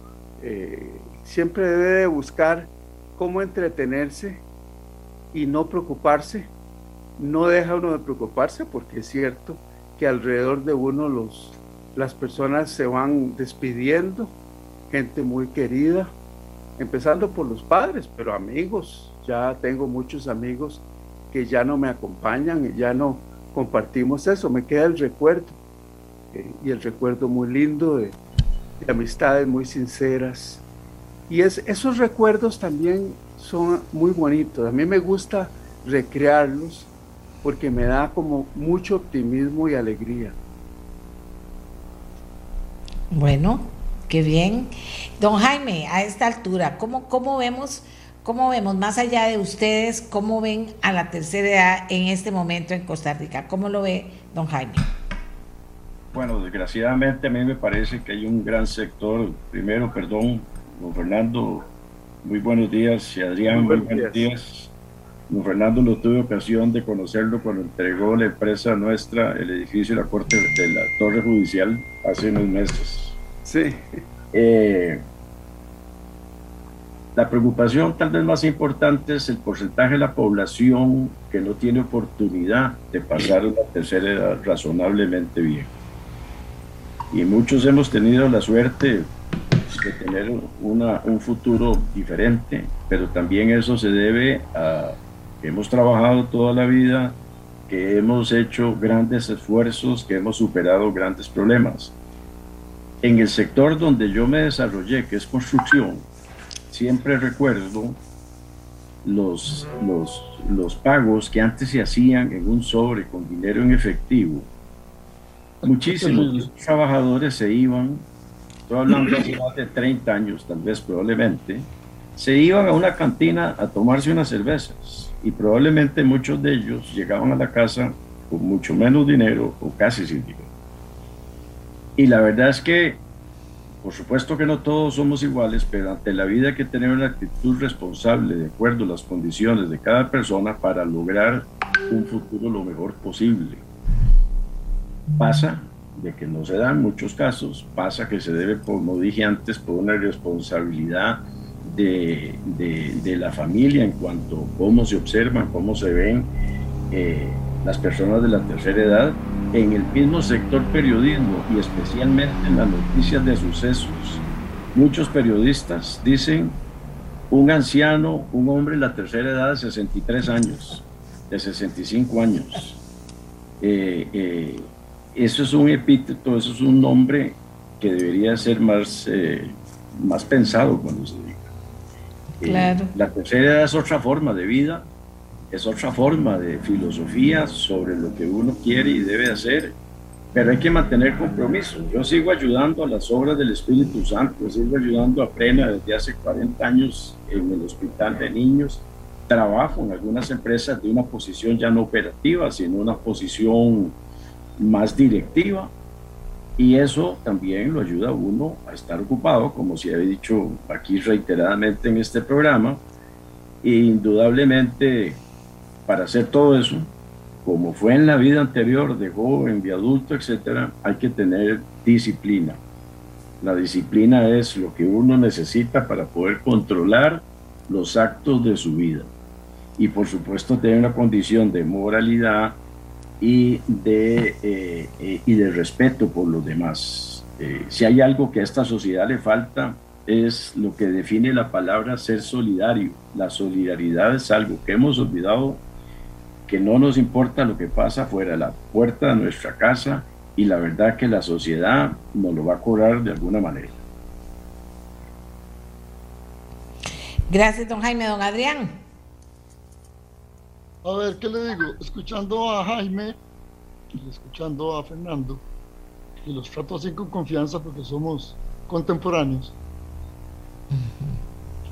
eh, siempre debe buscar cómo entretenerse y no preocuparse no deja uno de preocuparse porque es cierto que alrededor de uno los, las personas se van despidiendo, gente muy querida, empezando por los padres, pero amigos, ya tengo muchos amigos que ya no me acompañan y ya no compartimos eso, me queda el recuerdo eh, y el recuerdo muy lindo de, de amistades muy sinceras. Y es, esos recuerdos también son muy bonitos, a mí me gusta recrearlos porque me da como mucho optimismo y alegría. Bueno, qué bien. Don Jaime, a esta altura, ¿cómo, cómo vemos, cómo vemos más allá de ustedes, cómo ven a la tercera edad en este momento en Costa Rica? ¿Cómo lo ve don Jaime? Bueno, desgraciadamente a mí me parece que hay un gran sector, primero, perdón, don Fernando, muy buenos días, y Adrián, muy, buenos días Don Fernando lo tuve ocasión de conocerlo cuando entregó la empresa nuestra el edificio de la Corte de la Torre Judicial hace unos meses. Sí. Eh, la preocupación tal vez más importante es el porcentaje de la población que no tiene oportunidad de pasar la tercera edad razonablemente bien. Y muchos hemos tenido la suerte de tener una, un futuro diferente, pero también eso se debe a que hemos trabajado toda la vida, que hemos hecho grandes esfuerzos, que hemos superado grandes problemas. En el sector donde yo me desarrollé, que es construcción, siempre recuerdo los, los, los pagos que antes se hacían en un sobre con dinero en efectivo. Muchísimos trabajadores se iban, estoy hablando de 30 años, tal vez probablemente, se iban a una cantina a tomarse unas cervezas y probablemente muchos de ellos llegaban a la casa con mucho menos dinero o casi sin dinero. Y la verdad es que, por supuesto que no todos somos iguales, pero ante la vida hay que tener una actitud responsable de acuerdo a las condiciones de cada persona para lograr un futuro lo mejor posible. Pasa de que no se dan muchos casos, pasa que se debe, como dije antes, por una responsabilidad de, de, la familia en cuanto a cómo se observan, cómo se ven eh, las personas de la tercera edad en el mismo sector periodismo y especialmente en las noticias de sucesos. Muchos periodistas dicen un anciano, un hombre de la tercera edad de 63 años, de 65 años. Eh, eh, eso es un epíteto, eso es un nombre que debería ser más, eh, más pensado cuando se diga. Claro. la tercera edad es otra forma de vida es otra forma de filosofía sobre lo que uno quiere y debe hacer, pero hay que mantener compromiso. Yo sigo ayudando a las obras del Espíritu Santo, sigo ayudando a Plena desde hace 40 años en el Hospital de Niños. Trabajo en algunas empresas de una posición ya no operativa, sino una posición más directiva. Y eso también lo ayuda a uno a estar ocupado, como se ha dicho aquí reiteradamente en este programa. E indudablemente para hacer todo eso, como fue en la vida anterior de joven, de adulto, etcétera, hay que tener disciplina. La disciplina es lo que uno necesita para poder controlar los actos de su vida. Y por supuesto tener una condición de moralidad y de, eh, eh, y de respeto por los demás. Eh, si hay algo que a esta sociedad le falta, es lo que define la palabra ser solidario. La solidaridad es algo que hemos olvidado que no nos importa lo que pasa fuera de la puerta de nuestra casa y la verdad que la sociedad nos lo va a cobrar de alguna manera. Gracias, don Jaime. Don Adrián. A ver, ¿qué le digo? Escuchando a Jaime y escuchando a Fernando, y los trato así con confianza porque somos contemporáneos.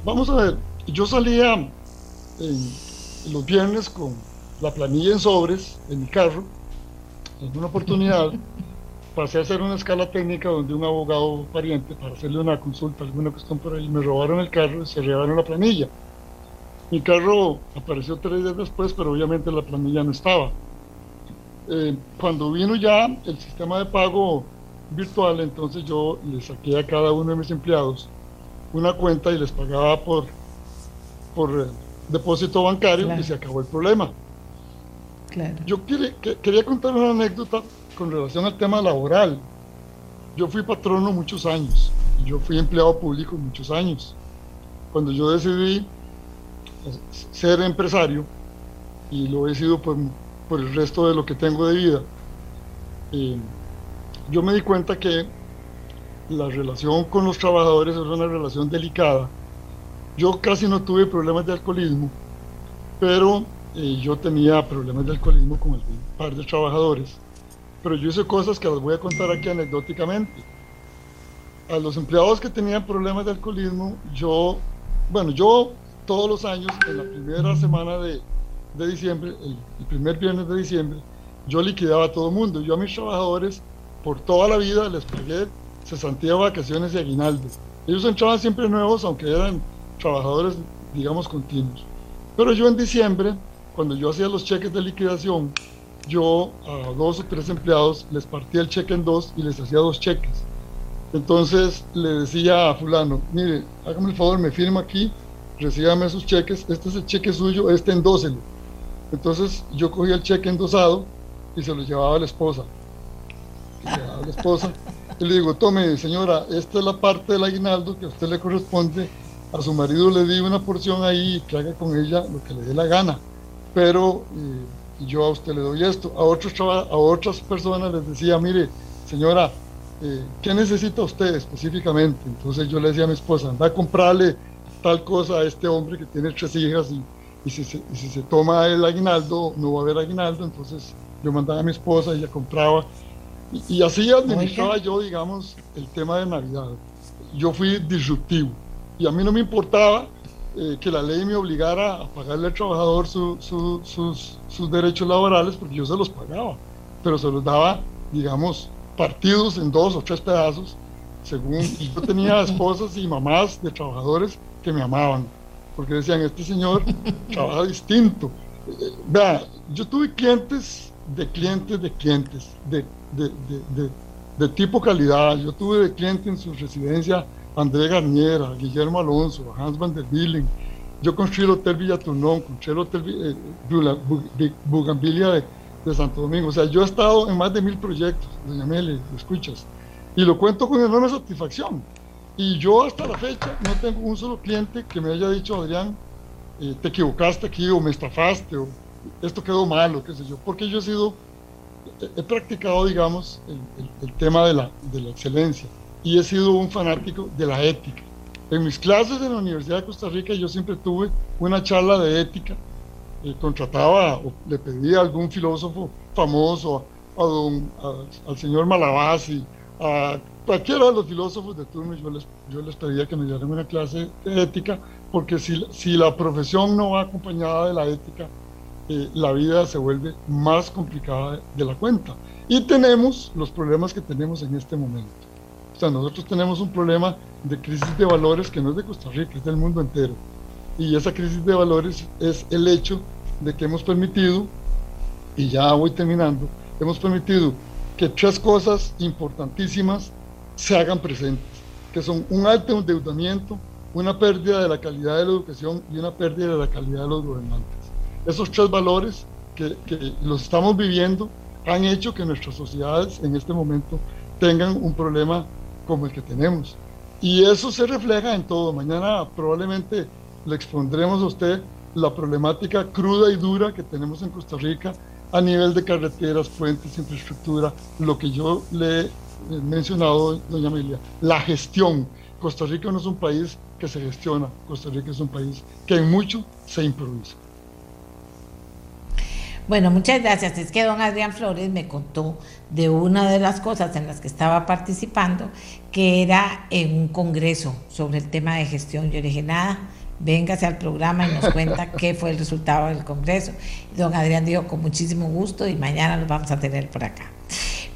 Vamos a ver, yo salía en los viernes con la planilla en sobres en mi carro, en una oportunidad, *laughs* pasé a hacer una escala técnica donde un abogado pariente, para hacerle una consulta, alguna cuestión por ahí, me robaron el carro y se llevaron la planilla. Mi carro apareció tres días después, pero obviamente la planilla no estaba. Eh, cuando vino ya el sistema de pago virtual, entonces yo le saqué a cada uno de mis empleados una cuenta y les pagaba por, por eh, depósito bancario y se acabó el problema. Yo quería contar una anécdota con relación al tema laboral. Yo fui patrono muchos años, yo fui empleado público muchos años. Cuando yo decidí ser empresario, y lo he sido por, el resto de lo que tengo de vida, eh, yo me di cuenta que la relación con los trabajadores es una relación delicada. Yo casi no tuve problemas de alcoholismo, pero yo tenía problemas de alcoholismo con un par de trabajadores, pero yo hice cosas que las voy a contar aquí anecdóticamente. A los empleados que tenían problemas de alcoholismo, yo, bueno, yo todos los años, en la primera semana de, diciembre, el, primer viernes de diciembre, yo liquidaba a todo el mundo. Yo a mis trabajadores, por toda la vida, les pagué cesantía vacaciones y aguinaldo. Ellos entraban siempre nuevos, aunque eran trabajadores, digamos, continuos. Pero yo en diciembre cuando yo hacía los cheques de liquidación, yo a dos o tres empleados les partía el cheque en dos y les hacía dos cheques. Entonces le decía a fulano, mire, hágame el favor, me firma aquí, recíbame esos cheques, este es el cheque suyo, este endóselo. Entonces yo cogía el cheque endosado y se lo llevaba a la esposa. a la esposa y le digo, tome señora, esta es la parte del aguinaldo que a usted le corresponde, a su marido le di una porción ahí y que haga con ella lo que le dé la gana pero eh, yo a usted le doy esto. A, otros, a otras personas les decía, mire, señora, eh, ¿qué necesita usted específicamente? Entonces yo le decía a mi esposa, anda a comprarle tal cosa a este hombre que tiene tres hijas y, y, si, se, si se toma el aguinaldo no va a haber aguinaldo, entonces yo mandaba a mi esposa, ella compraba. Y, y así administraba yo, digamos, el tema de Navidad. Yo fui disruptivo. Y a mí no me importaba eh, que la ley me obligara a pagarle al trabajador su, su, sus, sus derechos laborales porque yo se los pagaba, pero se los daba, digamos, partidos en dos o tres pedazos, según yo tenía esposas y mamás de trabajadores que me amaban, porque decían, este señor trabaja distinto. Vea, yo tuve clientes de clientes de clientes, de, de, de, de, tipo calidad. Yo tuve de cliente en su residencia André Garniera, Guillermo Alonso, Hans van der Willen. Yo construí el Hotel Villaturnón, construí el Hotel eh, Bugambilia de, Santo Domingo. O sea, yo he estado en más de mil proyectos, doña Meli, lo escuchas. Y lo cuento con enorme satisfacción. Y yo hasta la fecha no tengo un solo cliente que me haya dicho, Adrián, eh, te equivocaste aquí o me estafaste o esto quedó mal o qué sé yo. Porque yo he sido, he practicado, digamos, el, tema de la, de la excelencia y he sido un fanático de la ética. En mis clases en la Universidad de Costa Rica yo siempre tuve una charla de ética. Eh, contrataba o le pedía a algún filósofo famoso, a don, al señor Malabasi, a cualquiera de los filósofos de turno, yo les, yo les pedía que me dieran una clase de ética, porque si, si la profesión no va acompañada de la ética, eh, la vida se vuelve más complicada de, la cuenta. Y tenemos los problemas que tenemos en este momento. O sea, nosotros tenemos un problema de crisis de valores que no es de Costa Rica, es del mundo entero. Y esa crisis de valores es el hecho de que hemos permitido, y ya voy terminando, hemos permitido que tres cosas importantísimas se hagan presentes, que son un alto endeudamiento, una pérdida de la calidad de la educación y una pérdida de la calidad de los gobernantes. Esos tres valores que, que los estamos viviendo han hecho que nuestras sociedades en este momento tengan un problema como el que tenemos. Y eso se refleja en todo. Mañana probablemente le expondremos a usted la problemática cruda y dura que tenemos en Costa Rica a nivel de carreteras, puentes, infraestructura, lo que yo le he mencionado, doña Amelia, la gestión. Costa Rica no es un país que se gestiona, Costa Rica es un país que en mucho se improvisa. Bueno, muchas gracias. Es que don Adrián Flores me contó de una de las cosas en las que estaba participando, que era en un congreso sobre el tema de gestión. Yo le dije, nada, véngase al programa y nos cuenta *laughs* qué fue el resultado del congreso. Don Adrián dijo, con muchísimo gusto y mañana los vamos a tener por acá.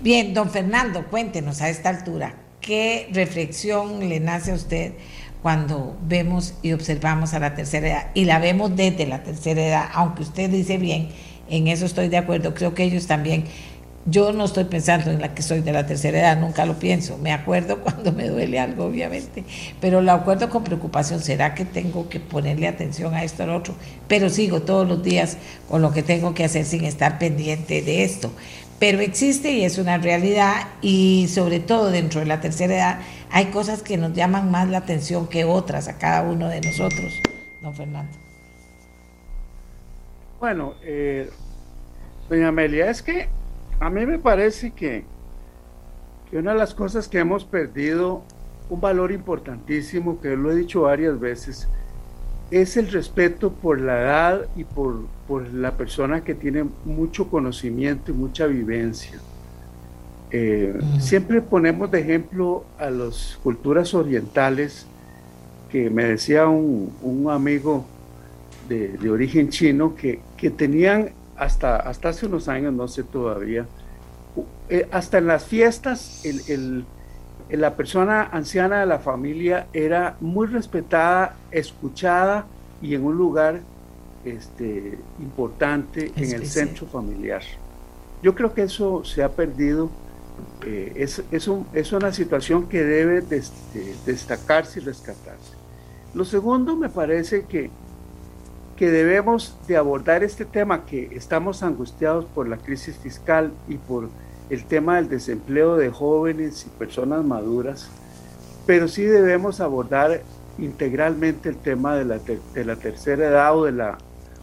Bien, don Fernando, cuéntenos a esta altura, ¿qué reflexión le nace a usted cuando vemos y observamos a la tercera edad? Y la vemos desde la tercera edad, aunque usted dice bien, en eso estoy de acuerdo, creo que ellos también, yo no estoy pensando en la que soy de la tercera edad, nunca lo pienso, me acuerdo *laughs* cuando me duele algo, obviamente, pero lo acuerdo con preocupación, ¿será que tengo que ponerle atención a esto o lo otro? Pero sigo todos los días con lo que tengo que hacer sin estar pendiente de esto. Pero existe y es una realidad y sobre todo dentro de la tercera edad hay cosas que nos llaman más la atención que otras a cada uno de nosotros, don Fernando. Bueno, eh, doña Amelia, es que a mí me parece que, que, una de las cosas que hemos perdido, un valor importantísimo, que lo he dicho varias veces, es el respeto por la edad y por, por la persona que tiene mucho conocimiento y mucha vivencia. Eh, mm. Siempre ponemos de ejemplo a las culturas orientales, que me decía un, un amigo de, de, origen chino que, que tenían hasta, hasta hace unos años, no sé todavía, eh, hasta en las fiestas, el, el, la persona anciana de la familia era muy respetada, escuchada y en un lugar este, importante en el centro familiar. Yo creo que eso se ha perdido. Eh, es, es, un, es, una situación que debe de, de, destacarse y rescatarse. Lo segundo me parece que que debemos de abordar este tema que estamos angustiados por la crisis fiscal y por el tema del desempleo de jóvenes y personas maduras, pero sí debemos abordar integralmente el tema de la, ter de la tercera edad o de la,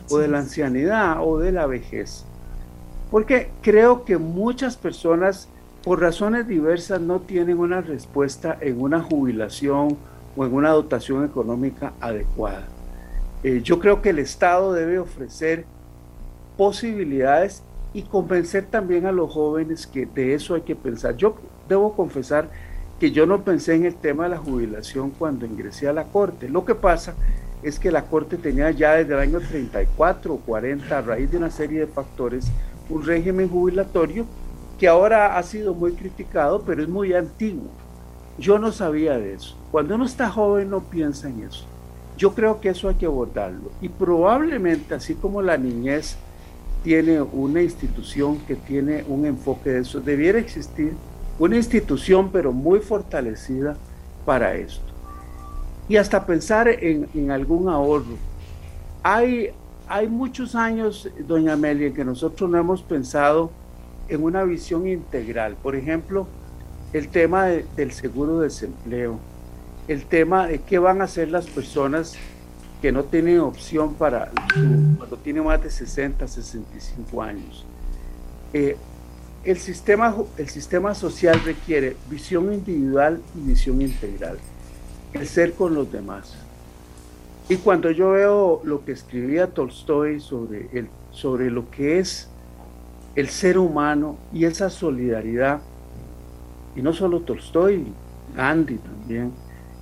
o de la ancianidad o de la vejez. Porque creo que muchas personas, por razones diversas, no tienen una respuesta en una jubilación o en una dotación económica adecuada. Eh, yo creo que el Estado debe ofrecer posibilidades y convencer también a los jóvenes que de eso hay que pensar. Yo debo confesar que yo no pensé en el tema de la jubilación cuando ingresé a la Corte. Lo que pasa es que la Corte tenía ya desde el año 34 o 40, a raíz de una serie de factores, un régimen jubilatorio que ahora ha sido muy criticado, pero es muy antiguo. Yo no sabía de eso. Cuando uno está joven no piensa en eso. Yo creo que eso hay que abordarlo. Y probablemente, así como la niñez tiene una institución que tiene un enfoque de eso, debiera existir una institución pero muy fortalecida para esto. Y hasta pensar en, algún ahorro. Hay, hay muchos años, doña Amelia, en que nosotros no hemos pensado en una visión integral. Por ejemplo, el tema del seguro de desempleo, el tema de qué van a hacer las personas que no tienen opción para cuando tienen más de 60, 65 años. Eh, el, sistema, el sistema social requiere visión individual y visión integral, el ser con los demás. Y cuando yo veo lo que escribía Tolstoy sobre, el, sobre lo que es el ser humano y esa solidaridad, y no solo Tolstoy, Gandhi también,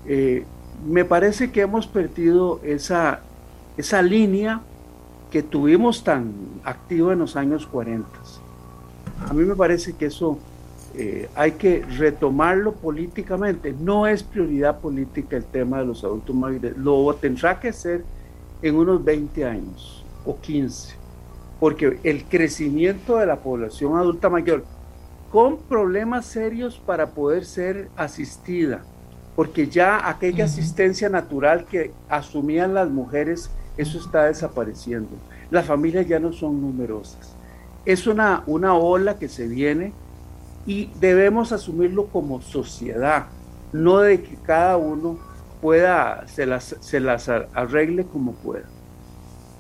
eh, me parece que hemos perdido esa, esa línea que tuvimos tan activa en los años 40. A mí me parece que eso eh, hay que retomarlo políticamente. No es prioridad política el tema de los adultos mayores. Lo tendrá que ser en unos 20 años o 15, porque el crecimiento de la población adulta mayor con problemas serios para poder ser asistida, porque ya aquella asistencia natural que asumían las mujeres, eso está desapareciendo. Las familias ya no son numerosas. Es una, una ola que se viene y debemos asumirlo como sociedad, no de que cada uno pueda, se las, se las arregle como pueda.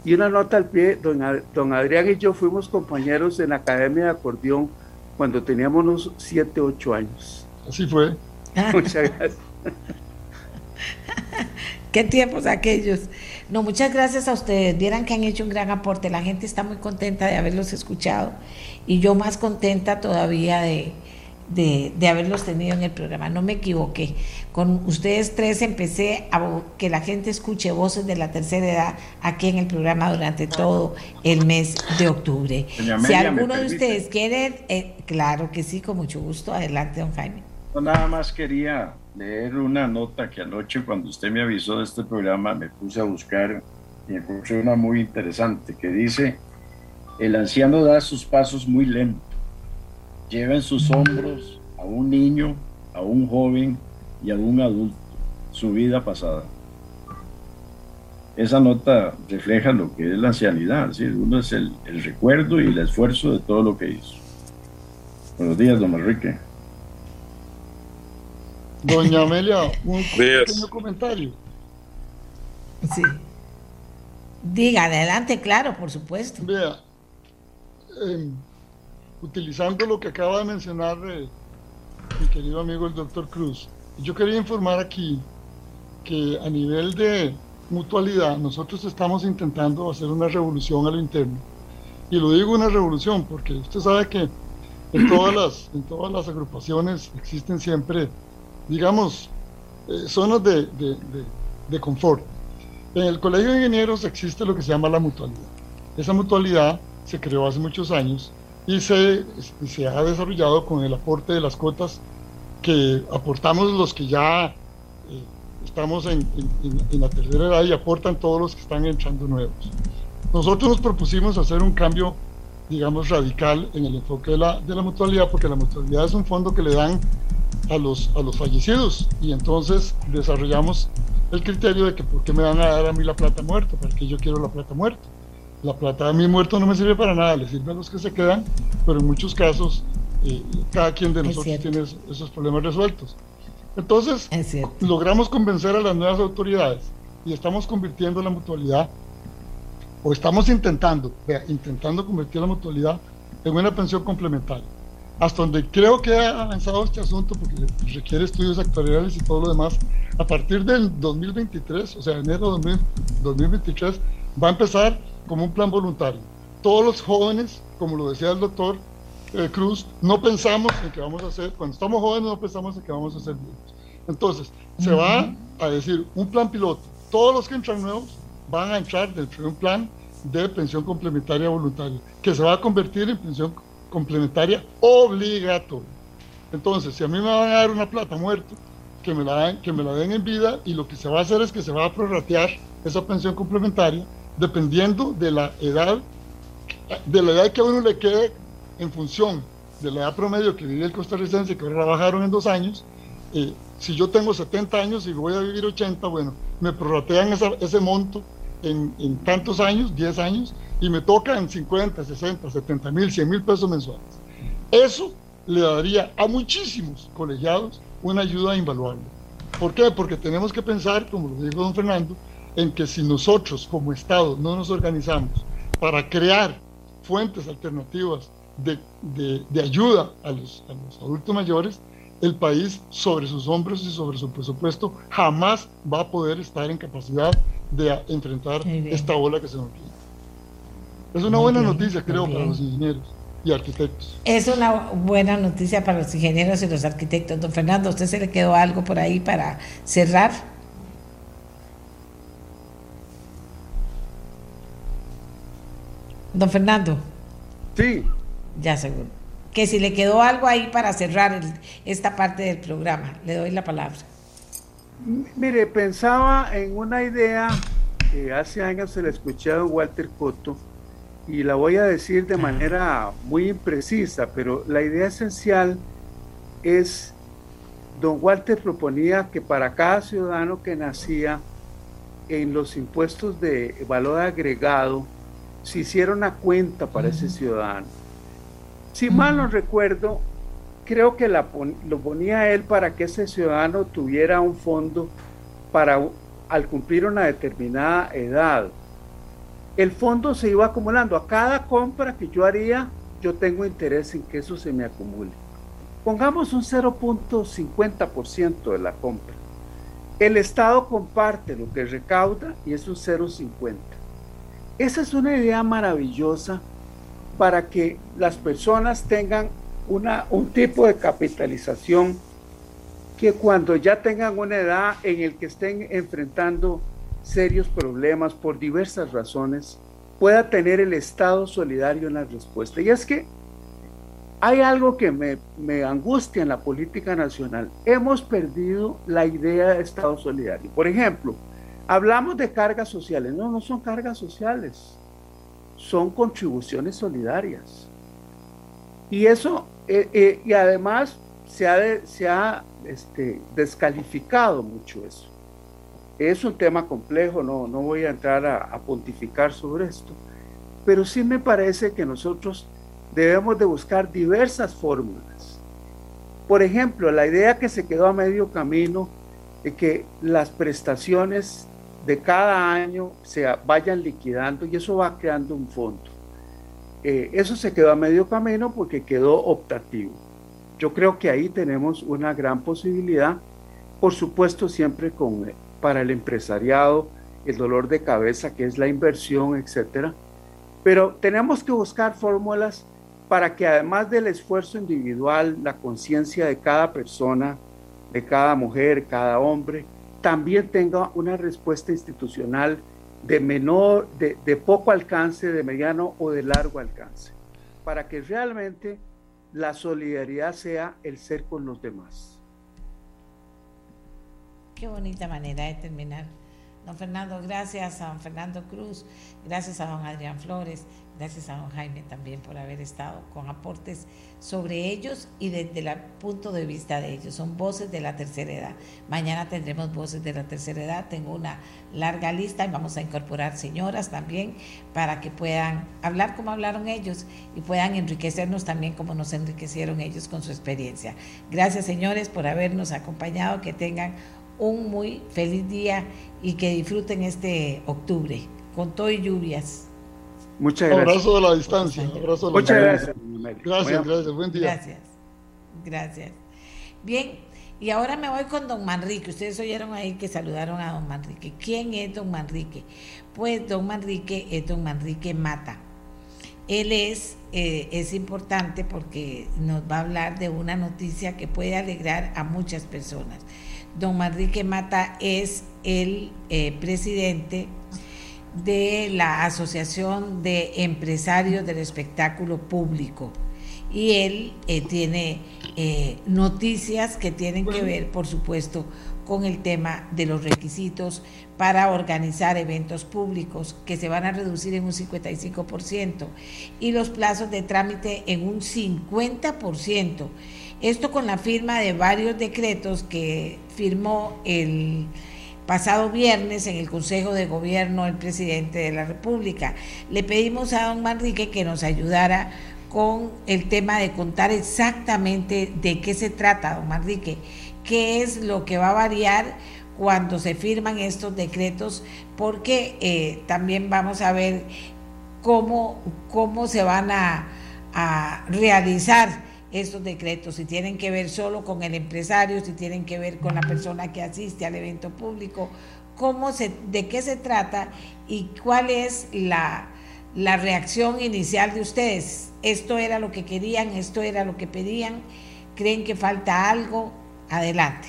Y una nota al pie, don, don Adrián y yo fuimos compañeros en la Academia de Acordeón cuando teníamos unos 7, 8 años. Así fue. Muchas gracias. *laughs* Qué tiempos aquellos. No, muchas gracias a ustedes. Vieran que han hecho un gran aporte. La gente está muy contenta de haberlos escuchado y yo más contenta todavía de, de, haberlos tenido en el programa. No me equivoqué. Con ustedes tres empecé a que la gente escuche voces de la tercera edad aquí en el programa durante todo el mes de octubre. si alguno de ustedes quiere, eh, claro que sí, con mucho gusto. Adelante, don Jaime. nada más quería leer una nota que anoche cuando usted me avisó de este programa me puse a buscar y encontré una muy interesante que dice, el anciano da sus pasos muy lento, lleva en sus hombros a un niño, a un joven y a un adulto, su vida pasada. Esa nota refleja lo que es la ancianidad, ¿sí? uno es el, el recuerdo y el esfuerzo de todo lo que hizo. Buenos días, don Enrique. Doña Amelia, un *laughs* pequeño comentario. Sí. Diga, adelante, claro, por supuesto. Vea, em, utilizando lo que acaba de mencionar eh, mi querido amigo el doctor Cruz, yo quería informar aquí que a nivel de mutualidad nosotros estamos intentando hacer una revolución a lo interno. Y lo digo una revolución porque usted sabe que en todas las, en todas las agrupaciones existen siempre digamos, eh, zonas de, de, confort. En el Colegio de Ingenieros existe lo que se llama la mutualidad. Esa mutualidad se creó hace muchos años y se, se ha desarrollado con el aporte de las cuotas que aportamos los que ya eh, estamos en, en, la tercera edad y aportan todos los que están entrando nuevos. Nosotros nos propusimos hacer un cambio, digamos, radical en el enfoque de la, de la mutualidad, porque la mutualidad es un fondo que le dan a los, a los fallecidos y entonces desarrollamos el criterio de que por qué me van a dar a mí la plata muerta, para que yo quiero la plata muerta. La plata a mí muerto no me sirve para nada, le sirve a los que se quedan, pero en muchos casos eh, cada quien de nosotros tiene esos problemas resueltos. Entonces, logramos convencer a las nuevas autoridades y estamos convirtiendo la mutualidad, o estamos intentando, intentando convertir la mutualidad en una pensión complementaria. Hasta donde creo que ha avanzado este asunto, porque requiere estudios actuariales y todo lo demás, a partir del 2023, o sea, enero de 2023, va a empezar como un plan voluntario. Todos los jóvenes, como lo decía el doctor eh, Cruz, no pensamos en qué vamos a hacer, cuando estamos jóvenes no pensamos en qué vamos a hacer. Entonces, se va a decir un plan piloto. Todos los que entran nuevos van a entrar dentro de un plan de pensión complementaria voluntaria, que se va a convertir en pensión complementaria obligatoria. Entonces, si a mí me van a dar una plata muerto, que me, la den, que me la den en vida y lo que se va a hacer es que se va a prorratear esa pensión complementaria dependiendo de la edad, de la edad que a uno le quede en función de la edad promedio que vive el costarricense, que ahora bajaron en dos años. Eh, si yo tengo 70 años y voy a vivir 80, bueno, me prorratean ese monto en, en tantos años, 10 años, y me tocan 50, 60, 70 mil, 100 mil pesos mensuales. Eso le daría a muchísimos colegiados una ayuda invaluable. ¿Por qué? Porque tenemos que pensar, como lo dijo don Fernando, en que si nosotros como Estado no nos organizamos para crear fuentes alternativas de, de, ayuda a los, a los, adultos mayores, el país sobre sus hombros y sobre su presupuesto jamás va a poder estar en capacidad de enfrentar esta ola que se nos viene. Es una buena noticia, creo, para los ingenieros y arquitectos. Es una buena noticia para los ingenieros y los arquitectos. Don Fernando, ¿a usted se le quedó algo por ahí para cerrar? Don Fernando. Sí. Ya seguro. Que si le quedó algo ahí para cerrar esta parte del programa, le doy la palabra. Mire, pensaba en una idea que hace años se la escuché a Walter Cotto, y la voy a decir de manera muy imprecisa, pero la idea esencial es, don Walter proponía que para cada ciudadano que nacía en los impuestos de valor agregado, se hiciera una cuenta para ese ciudadano. Si mal no recuerdo, creo que lo ponía él para que ese ciudadano tuviera un fondo para al cumplir una determinada edad el fondo se iba acumulando. A cada compra que yo haría, yo tengo interés en que eso se me acumule. Pongamos un 0.50% de la compra. El Estado comparte lo que recauda y es un 0.50. Esa es una idea maravillosa para que las personas tengan una, un tipo de capitalización que cuando ya tengan una edad en el que estén enfrentando serios problemas por diversas razones, pueda tener el Estado solidario en la respuesta. Y es que hay algo que me, me, angustia en la política nacional. Hemos perdido la idea de Estado solidario. Por ejemplo, hablamos de cargas sociales. No, no son cargas sociales. Son contribuciones solidarias. Y eso, eh, eh, y además se ha, se ha este, descalificado mucho eso. Es un tema complejo, no, no voy a entrar a, pontificar sobre esto, pero sí me parece que nosotros debemos de buscar diversas fórmulas. Por ejemplo, la idea que se quedó a medio camino de que las prestaciones de cada año se vayan liquidando y eso va creando un fondo. Eh, eso se quedó a medio camino porque quedó optativo. Yo creo que ahí tenemos una gran posibilidad, por supuesto siempre con para el empresariado, el dolor de cabeza que es la inversión, etcétera. Pero tenemos que buscar fórmulas para que además del esfuerzo individual, la conciencia de cada persona, de cada mujer, cada hombre, también tenga una respuesta institucional de menor, de, de poco alcance, de mediano o de largo alcance, para que realmente la solidaridad sea el ser con los demás. Qué bonita manera de terminar. Don Fernando, gracias a don Fernando Cruz, gracias a don Adrián Flores, gracias a don Jaime también por haber estado con aportes sobre ellos y desde el punto de vista de ellos. Son voces de la tercera edad. Mañana tendremos voces de la tercera edad. Tengo una larga lista y vamos a incorporar señoras también para que puedan hablar como hablaron ellos y puedan enriquecernos también como nos enriquecieron ellos con su experiencia. Gracias señores por habernos acompañado. Que tengan un muy feliz día y que disfruten este octubre con todo y lluvias. Muchas gracias. Abrazo de la distancia. Abrazo de la Muchas distancia. gracias. Gracias, gracias. Buen día. Gracias, gracias. Bien, y ahora me voy con don Manrique. Ustedes oyeron ahí que saludaron a don Manrique. ¿Quién es don Manrique? Pues don Manrique es don Manrique Mata. Él es, eh, es importante porque nos va a hablar de una noticia que puede alegrar a muchas personas. Don Manrique Mata es el eh, presidente de la Asociación de Empresarios del Espectáculo Público y él eh, tiene eh, noticias que tienen que ver, por supuesto, con el tema de los requisitos para organizar eventos públicos que se van a reducir en un 55% y los plazos de trámite en un 50%. Esto con la firma de varios decretos que firmó el pasado viernes en el Consejo de Gobierno el presidente de la República. Le pedimos a don Manrique que nos ayudara con el tema de contar exactamente de qué se trata, don Manrique, qué es lo que va a variar cuando se firman estos decretos, porque eh, también vamos a ver cómo, cómo se van a, a realizar estos decretos, si tienen que ver solo con el empresario, si tienen que ver con la persona que asiste al evento público, cómo se, de qué se trata y cuál es la, la reacción inicial de ustedes. Esto era lo que querían, esto era lo que pedían, creen que falta algo, adelante.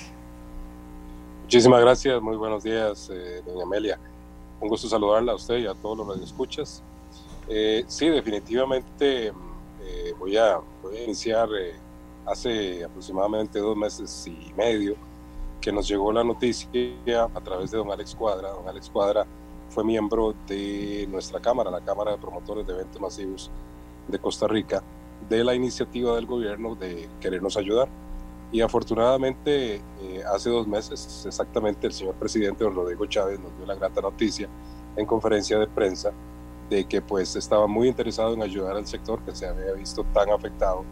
Muchísimas gracias, muy buenos días, eh, doña Amelia. Un gusto saludarla a usted y a todos los radioescuchas. Eh, sí, definitivamente eh, voy, a, iniciar eh, hace aproximadamente dos meses y medio que nos llegó la noticia a través de don Alex Cuadra. Don Alex Cuadra fue miembro de nuestra Cámara, la Cámara de Promotores de Eventos Masivos de Costa Rica, de la iniciativa del gobierno de querernos ayudar. Y afortunadamente, eh, hace dos meses, exactamente, el señor presidente don Rodrigo Chávez nos dio la grata noticia en conferencia de prensa de que pues estaba muy interesado en ayudar al sector que se había visto tan afectado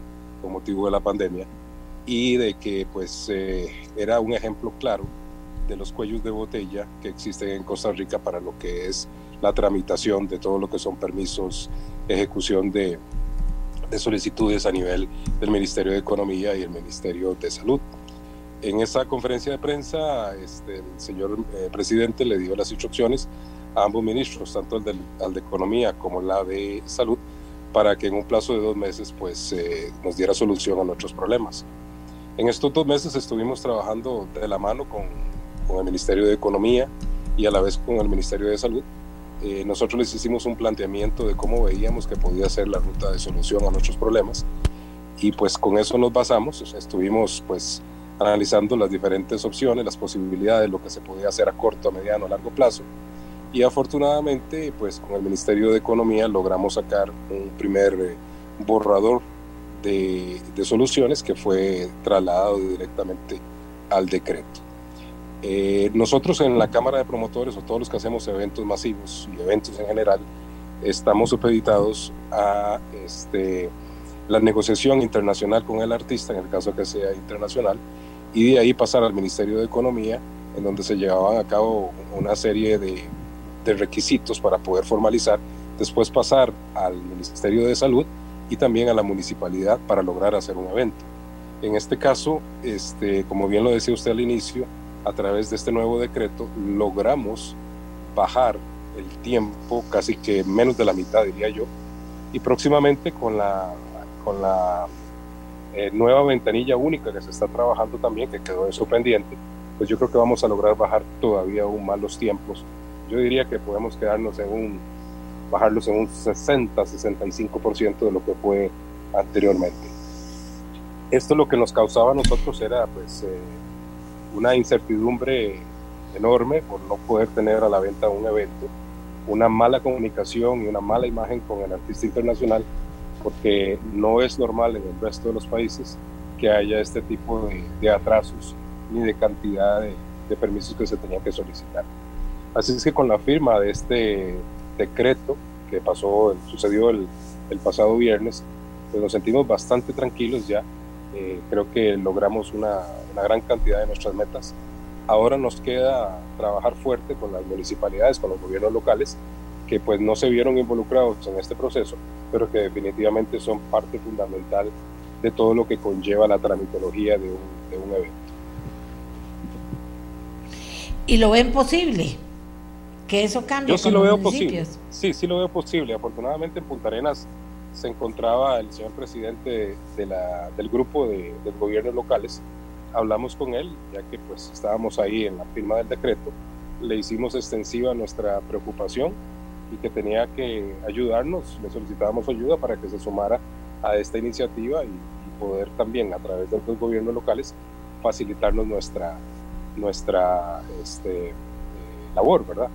con motivo de la pandemia y de que pues eh, era un ejemplo claro de los cuellos de botella que existen en Costa Rica para lo que es la tramitación de todo lo que son permisos, ejecución de, de solicitudes a nivel del Ministerio de Economía y el Ministerio de Salud. En esa conferencia de prensa, este, el señor eh, presidente le dio las instrucciones a ambos ministros, tanto el de, al de Economía como la de Salud, para que en un plazo de dos meses pues, eh, nos diera solución a nuestros problemas. En estos dos meses estuvimos trabajando de la mano con, con el Ministerio de Economía y a la vez con el Ministerio de Salud. Eh, nosotros les hicimos un planteamiento de cómo veíamos que podía ser la ruta de solución a nuestros problemas y pues con eso nos basamos, estuvimos pues analizando las diferentes opciones, las posibilidades, lo que se podía hacer a corto, a mediano, a largo plazo y afortunadamente pues con el Ministerio de Economía logramos sacar un primer eh, borrador de, de, soluciones que fue trasladado directamente al decreto. Eh, nosotros en la Cámara de Promotores o todos los que hacemos eventos masivos y eventos en general estamos supeditados a este, la negociación internacional con el artista, en el caso que sea internacional, y de ahí pasar al Ministerio de Economía, en donde se llevaban a cabo una serie de, de requisitos para poder formalizar, después pasar al Ministerio de Salud y también a la municipalidad para lograr hacer un evento. En este caso, este, como bien lo decía usted al inicio, a través de este nuevo decreto logramos bajar el tiempo casi que menos de la mitad, diría yo, y próximamente con la, con la eh, nueva ventanilla única que se está trabajando también, que quedó eso pendiente, pues yo creo que vamos a lograr bajar todavía aún más los tiempos. Yo diría que podemos quedarnos en un, bajarlos en un 60-65% de lo que fue anteriormente. Esto lo que nos causaba a nosotros era pues eh, una incertidumbre enorme por no poder tener a la venta un evento, una mala comunicación y una mala imagen con el artista internacional, porque no es normal en el resto de los países que haya este tipo de, de atrasos ni de cantidad de, de, permisos que se tenían que solicitar. Así es que con la firma de este decreto que pasó, sucedió el, el pasado viernes, pues nos sentimos bastante tranquilos ya. Eh, creo que logramos una, una gran cantidad de nuestras metas. Ahora nos queda trabajar fuerte con las municipalidades, con los gobiernos locales, que pues no se vieron involucrados en este proceso, pero que definitivamente son parte fundamental de todo lo que conlleva la tramitología de un, de un evento. ¿Y lo ven posible? Que eso cambie. Yo sí lo veo posible. Sí, sí lo veo posible. Afortunadamente en Punta Arenas se encontraba el señor presidente de la, del grupo de, de gobiernos locales. Hablamos con él, ya que pues estábamos ahí en la firma del decreto. Le hicimos extensiva nuestra preocupación y que tenía que ayudarnos. Le solicitábamos ayuda para que se sumara a esta iniciativa y, poder también a través de los gobiernos locales facilitarnos nuestra, nuestra este, eh, labor, ¿verdad?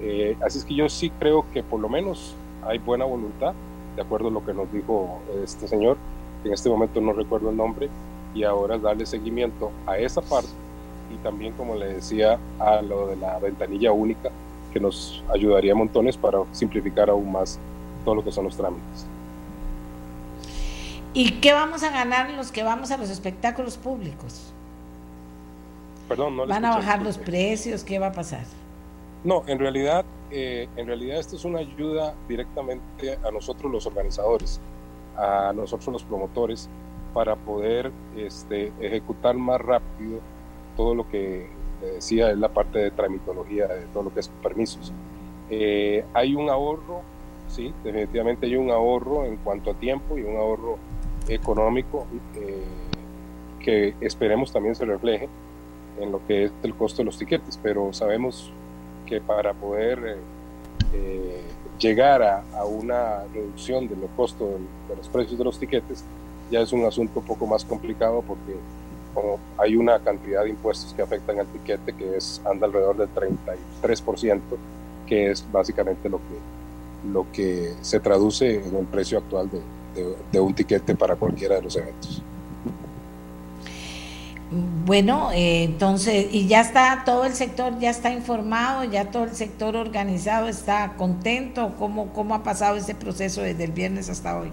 Eh, así es que yo sí creo que por lo menos hay buena voluntad, de acuerdo a lo que nos dijo este señor, que en este momento no recuerdo el nombre, y ahora darle seguimiento a esa parte y también, como le decía, a lo de la ventanilla única, que nos ayudaría montones para simplificar aún más todo lo que son los trámites. ¿Y qué vamos a ganar los que vamos a los espectáculos públicos? Perdón, no ¿Van a bajar los precios? ¿Qué va a pasar? No, en realidad, eh, en realidad esto es una ayuda directamente a nosotros los organizadores, a nosotros los promotores, para poder este, ejecutar más rápido todo lo que decía es la parte de tramitología de todo lo que es permisos. Eh, hay un ahorro, sí, definitivamente hay un ahorro en cuanto a tiempo y un ahorro económico eh, que esperemos también se refleje en lo que es el costo de los tiquetes, pero sabemos que para poder eh, eh, llegar a, a, una reducción de los costos de, los precios de los tiquetes ya es un asunto un poco más complicado porque como hay una cantidad de impuestos que afectan al tiquete que es anda alrededor del 33%, que es básicamente lo que, lo que se traduce en el precio actual de, de, un tiquete para cualquiera de los eventos. Bueno, eh, entonces, y ya está todo el sector, ya está informado, ya todo el sector organizado está contento. ¿Cómo, cómo ha pasado ese proceso desde el viernes hasta hoy?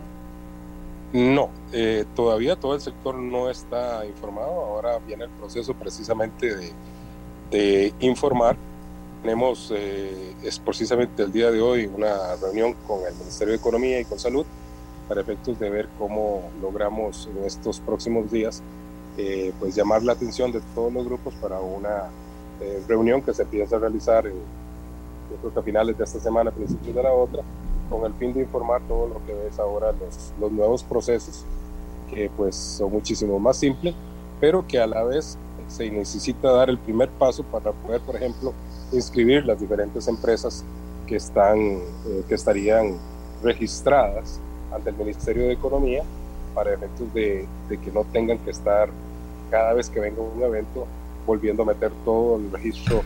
No, eh, todavía todo el sector no está informado. Ahora viene el proceso precisamente de, de informar. Tenemos, eh, es precisamente el día de hoy, una reunión con el Ministerio de Economía y con Salud para efectos de ver cómo logramos en estos próximos días eh, pues llamar la atención de todos los grupos para una eh, reunión que se piensa realizar a finales de esta semana, principios de la otra, con el fin de informar todo lo que es ahora los, los nuevos procesos que pues son muchísimo más simples, pero que a la vez se necesita dar el primer paso para poder, por ejemplo, inscribir las diferentes empresas que, están, eh, que estarían registradas ante el Ministerio de Economía para efectos de, que no tengan que estar cada vez que venga un evento volviendo a meter todo el registro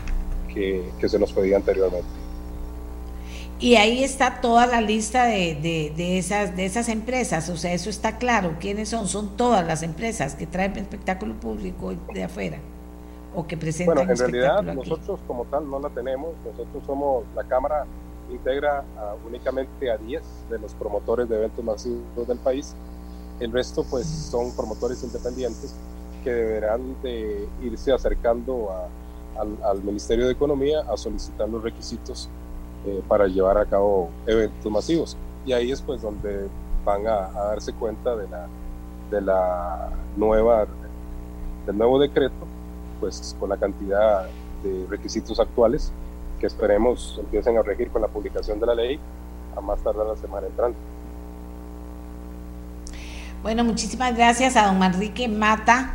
que, se nos pedía anteriormente. Y ahí está toda la lista de, esas, de esas empresas, o sea, eso está claro. ¿Quiénes son? Son todas las empresas que traen espectáculo público de afuera o que presentan Bueno, en realidad nosotros como tal no la tenemos, nosotros somos la Cámara integra únicamente a 10 de los promotores de eventos masivos del país. El resto pues son promotores independientes que deberán de irse acercando al, Ministerio de Economía a solicitar los requisitos eh, para llevar a cabo eventos masivos. Y ahí es pues donde van a, a, darse cuenta de la, de la nueva, del nuevo decreto, pues con la cantidad de requisitos actuales que esperemos empiecen a regir con la publicación de la ley a más tardar la semana entrante. Bueno, muchísimas gracias a don Manrique Mata.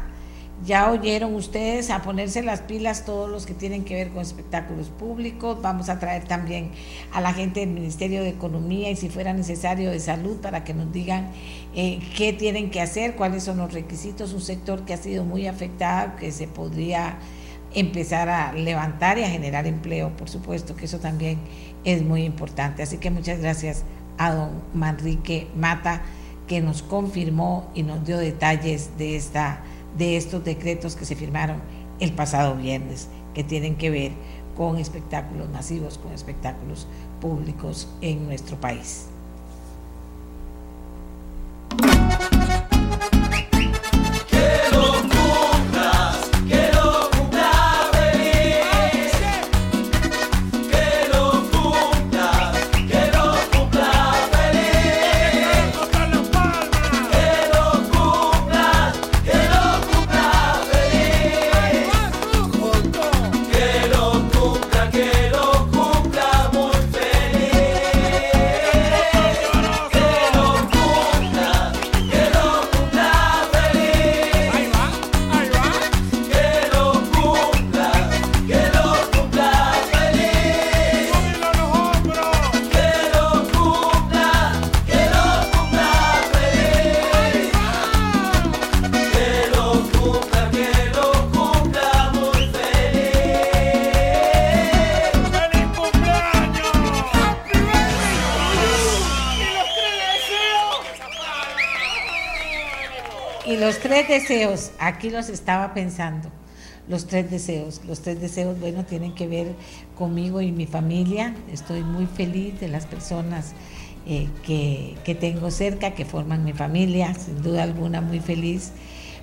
Ya oyeron ustedes a ponerse las pilas todos los que tienen que ver con espectáculos públicos. Vamos a traer también a la gente del Ministerio de Economía y si fuera necesario de salud para que nos digan eh, qué tienen que hacer, cuáles son los requisitos. Un sector que ha sido muy afectado, que se podría empezar a levantar y a generar empleo, por supuesto, que eso también es muy importante. Así que muchas gracias a don Manrique Mata, que nos confirmó y nos dio detalles de, esta, de estos decretos que se firmaron el pasado viernes, que tienen que ver con espectáculos masivos, con espectáculos públicos en nuestro país. Deseos, aquí los estaba pensando, los tres deseos. Los tres deseos, bueno, tienen que ver conmigo y mi familia. Estoy muy feliz de las personas eh, que, que tengo cerca, que forman mi familia, sin duda alguna muy feliz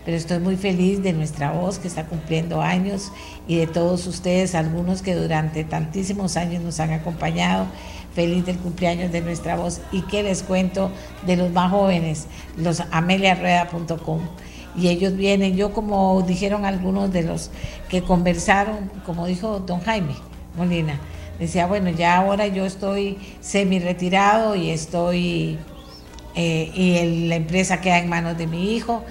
pero estoy muy feliz de nuestra voz que está cumpliendo años y de todos ustedes, algunos que durante tantísimos años nos han acompañado. Feliz del cumpleaños de nuestra voz y que les cuento de los más jóvenes, los ameliarrueda.com y ellos vienen, yo como dijeron algunos de los que conversaron, como dijo don Jaime Molina, decía, bueno, ya ahora yo estoy semi retirado y estoy, eh, y la empresa queda en manos de mi hijo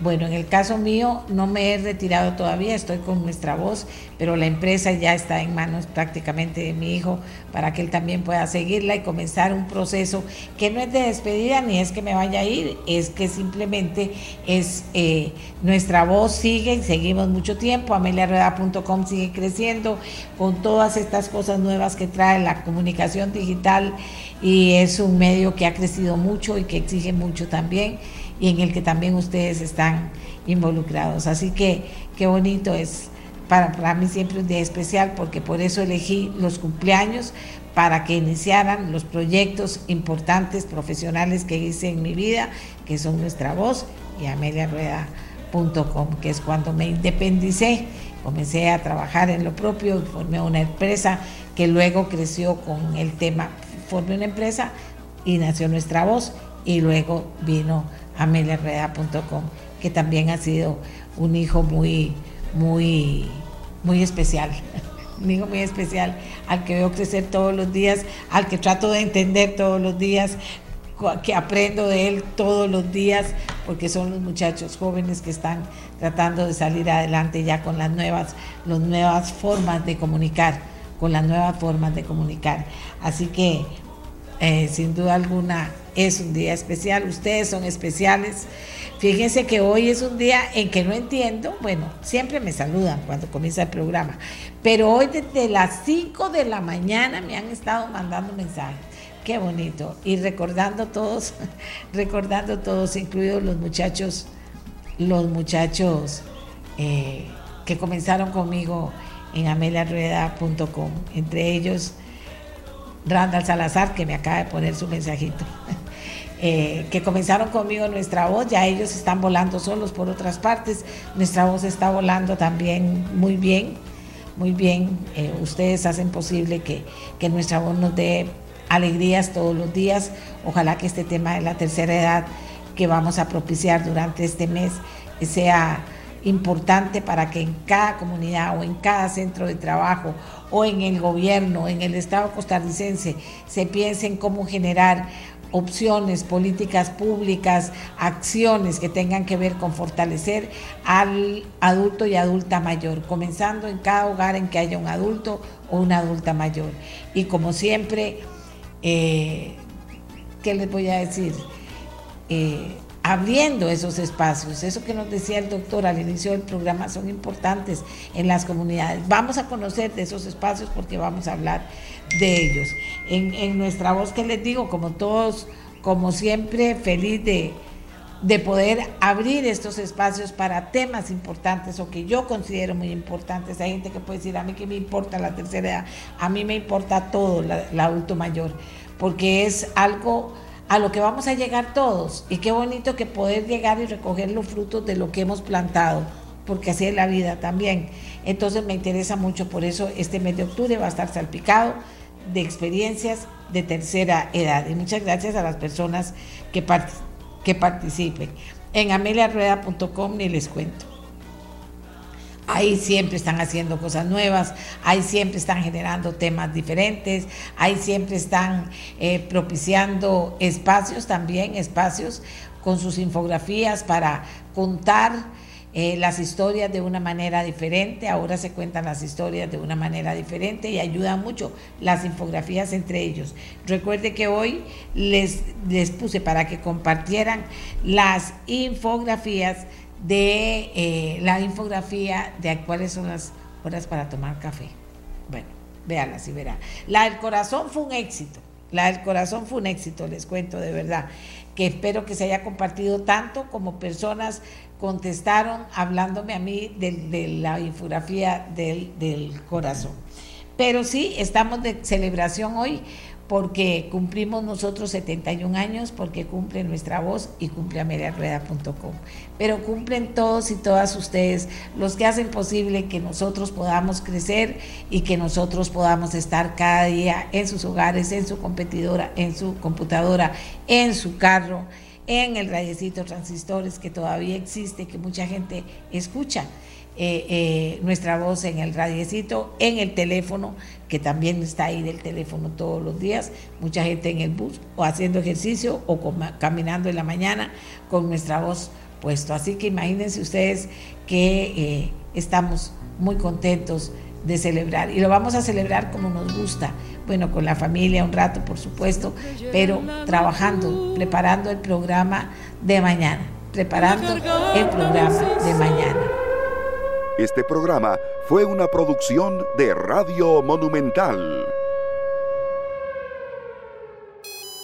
bueno, en el caso mío no me he retirado todavía, estoy con nuestra voz, pero la empresa ya está en manos prácticamente de mi hijo para que él también pueda seguirla y comenzar un proceso que no es de despedida ni es que me vaya a ir, es que simplemente es eh, nuestra voz sigue seguimos mucho tiempo, ameliarrueda.com sigue creciendo con todas estas cosas nuevas que trae la comunicación digital y es un medio que ha crecido mucho y que exige mucho también y en el que también ustedes están involucrados. Así que qué bonito es, para, mí siempre un día especial porque por eso elegí los cumpleaños para que iniciaran los proyectos importantes profesionales que hice en mi vida, que son Nuestra Voz y ameliarueda.com, que es cuando me independicé, comencé a trabajar en lo propio, formé una empresa que luego creció con el tema, formé una empresa y nació Nuestra Voz y luego vino ameliarreda.com, que también ha sido un hijo muy, muy, muy especial. *laughs* un hijo muy especial al que veo crecer todos los días, al que trato de entender todos los días, que aprendo de él todos los días, porque son los muchachos jóvenes que están tratando de salir adelante ya con las nuevas, las nuevas formas de comunicar, con las nuevas formas de comunicar. Así que, eh, sin duda alguna, es un día especial, ustedes son especiales. Fíjense que hoy es un día en que no entiendo, bueno, siempre me saludan cuando comienza el programa, pero hoy desde las 5 de la mañana me han estado mandando mensajes. Qué bonito. Y recordando todos, *laughs* recordando todos, incluidos los muchachos, los muchachos eh, que comenzaron conmigo en ameliarrueda.com, entre ellos Randall Salazar, que me acaba de poner su mensajito. *laughs* Eh, que comenzaron conmigo nuestra voz, ya ellos están volando solos por otras partes, nuestra voz está volando también muy bien, muy bien, eh, ustedes hacen posible que, que nuestra voz nos dé alegrías todos los días, ojalá que este tema de la tercera edad que vamos a propiciar durante este mes sea importante para que en cada comunidad o en cada centro de trabajo o en el gobierno, en el Estado costarricense, se piense en cómo generar opciones, políticas públicas, acciones que tengan que ver con fortalecer al adulto y adulta mayor, comenzando en cada hogar en que haya un adulto o una adulta mayor. Y como siempre, eh, ¿qué les voy a decir? Eh, abriendo esos espacios. Eso que nos decía el doctor al inicio del programa son importantes en las comunidades. Vamos a conocer de esos espacios porque vamos a hablar de ellos. En, nuestra voz que les digo, como todos, como siempre, feliz de, de poder abrir estos espacios para temas importantes o que yo considero muy importantes. Hay gente que puede decir, a mí que me importa la tercera edad, a mí me importa todo, el adulto mayor, porque es algo a lo que vamos a llegar todos. Y qué bonito que poder llegar y recoger los frutos de lo que hemos plantado, porque así es la vida también. Entonces me interesa mucho, por eso este mes de octubre va a estar salpicado de experiencias de tercera edad. Y muchas gracias a las personas que, que participen. En ameliarrueda.com ni les cuento. Ahí siempre están haciendo cosas nuevas, ahí siempre están generando temas diferentes, ahí siempre están eh, propiciando espacios también, espacios con sus infografías para contar eh, las historias de una manera diferente, ahora se cuentan las historias de una manera diferente y ayudan mucho las infografías entre ellos. Recuerde que hoy les, les puse para que compartieran las infografías de eh, la infografía de cuáles son las horas para tomar café. Bueno, véanlas y verán. La del corazón fue un éxito. La del corazón fue un éxito, les cuento de verdad. que espero que se haya compartido tanto como personas contestaron hablándome a mí de, la infografía del, del corazón. Pero sí, estamos de celebración hoy porque cumplimos nosotros 71 años, porque cumple nuestra voz y cumple ameliarueda.com. Pero cumplen todos y todas ustedes, los que hacen posible que nosotros podamos crecer y que nosotros podamos estar cada día en sus hogares, en su competidora, en su computadora, en su carro, en el rayecito transistores que todavía existe, que mucha gente escucha. Eh, eh, nuestra voz en el radiecito, en el teléfono, que también está ahí del teléfono todos los días, mucha gente en el bus o haciendo ejercicio o caminando en la mañana con nuestra voz puesto. Así que imagínense ustedes que eh, estamos muy contentos de celebrar y lo vamos a celebrar como nos gusta, bueno, con la familia un rato, por supuesto, pero trabajando, preparando el programa de mañana, preparando el programa de mañana. Este programa fue una producción de Radio Monumental.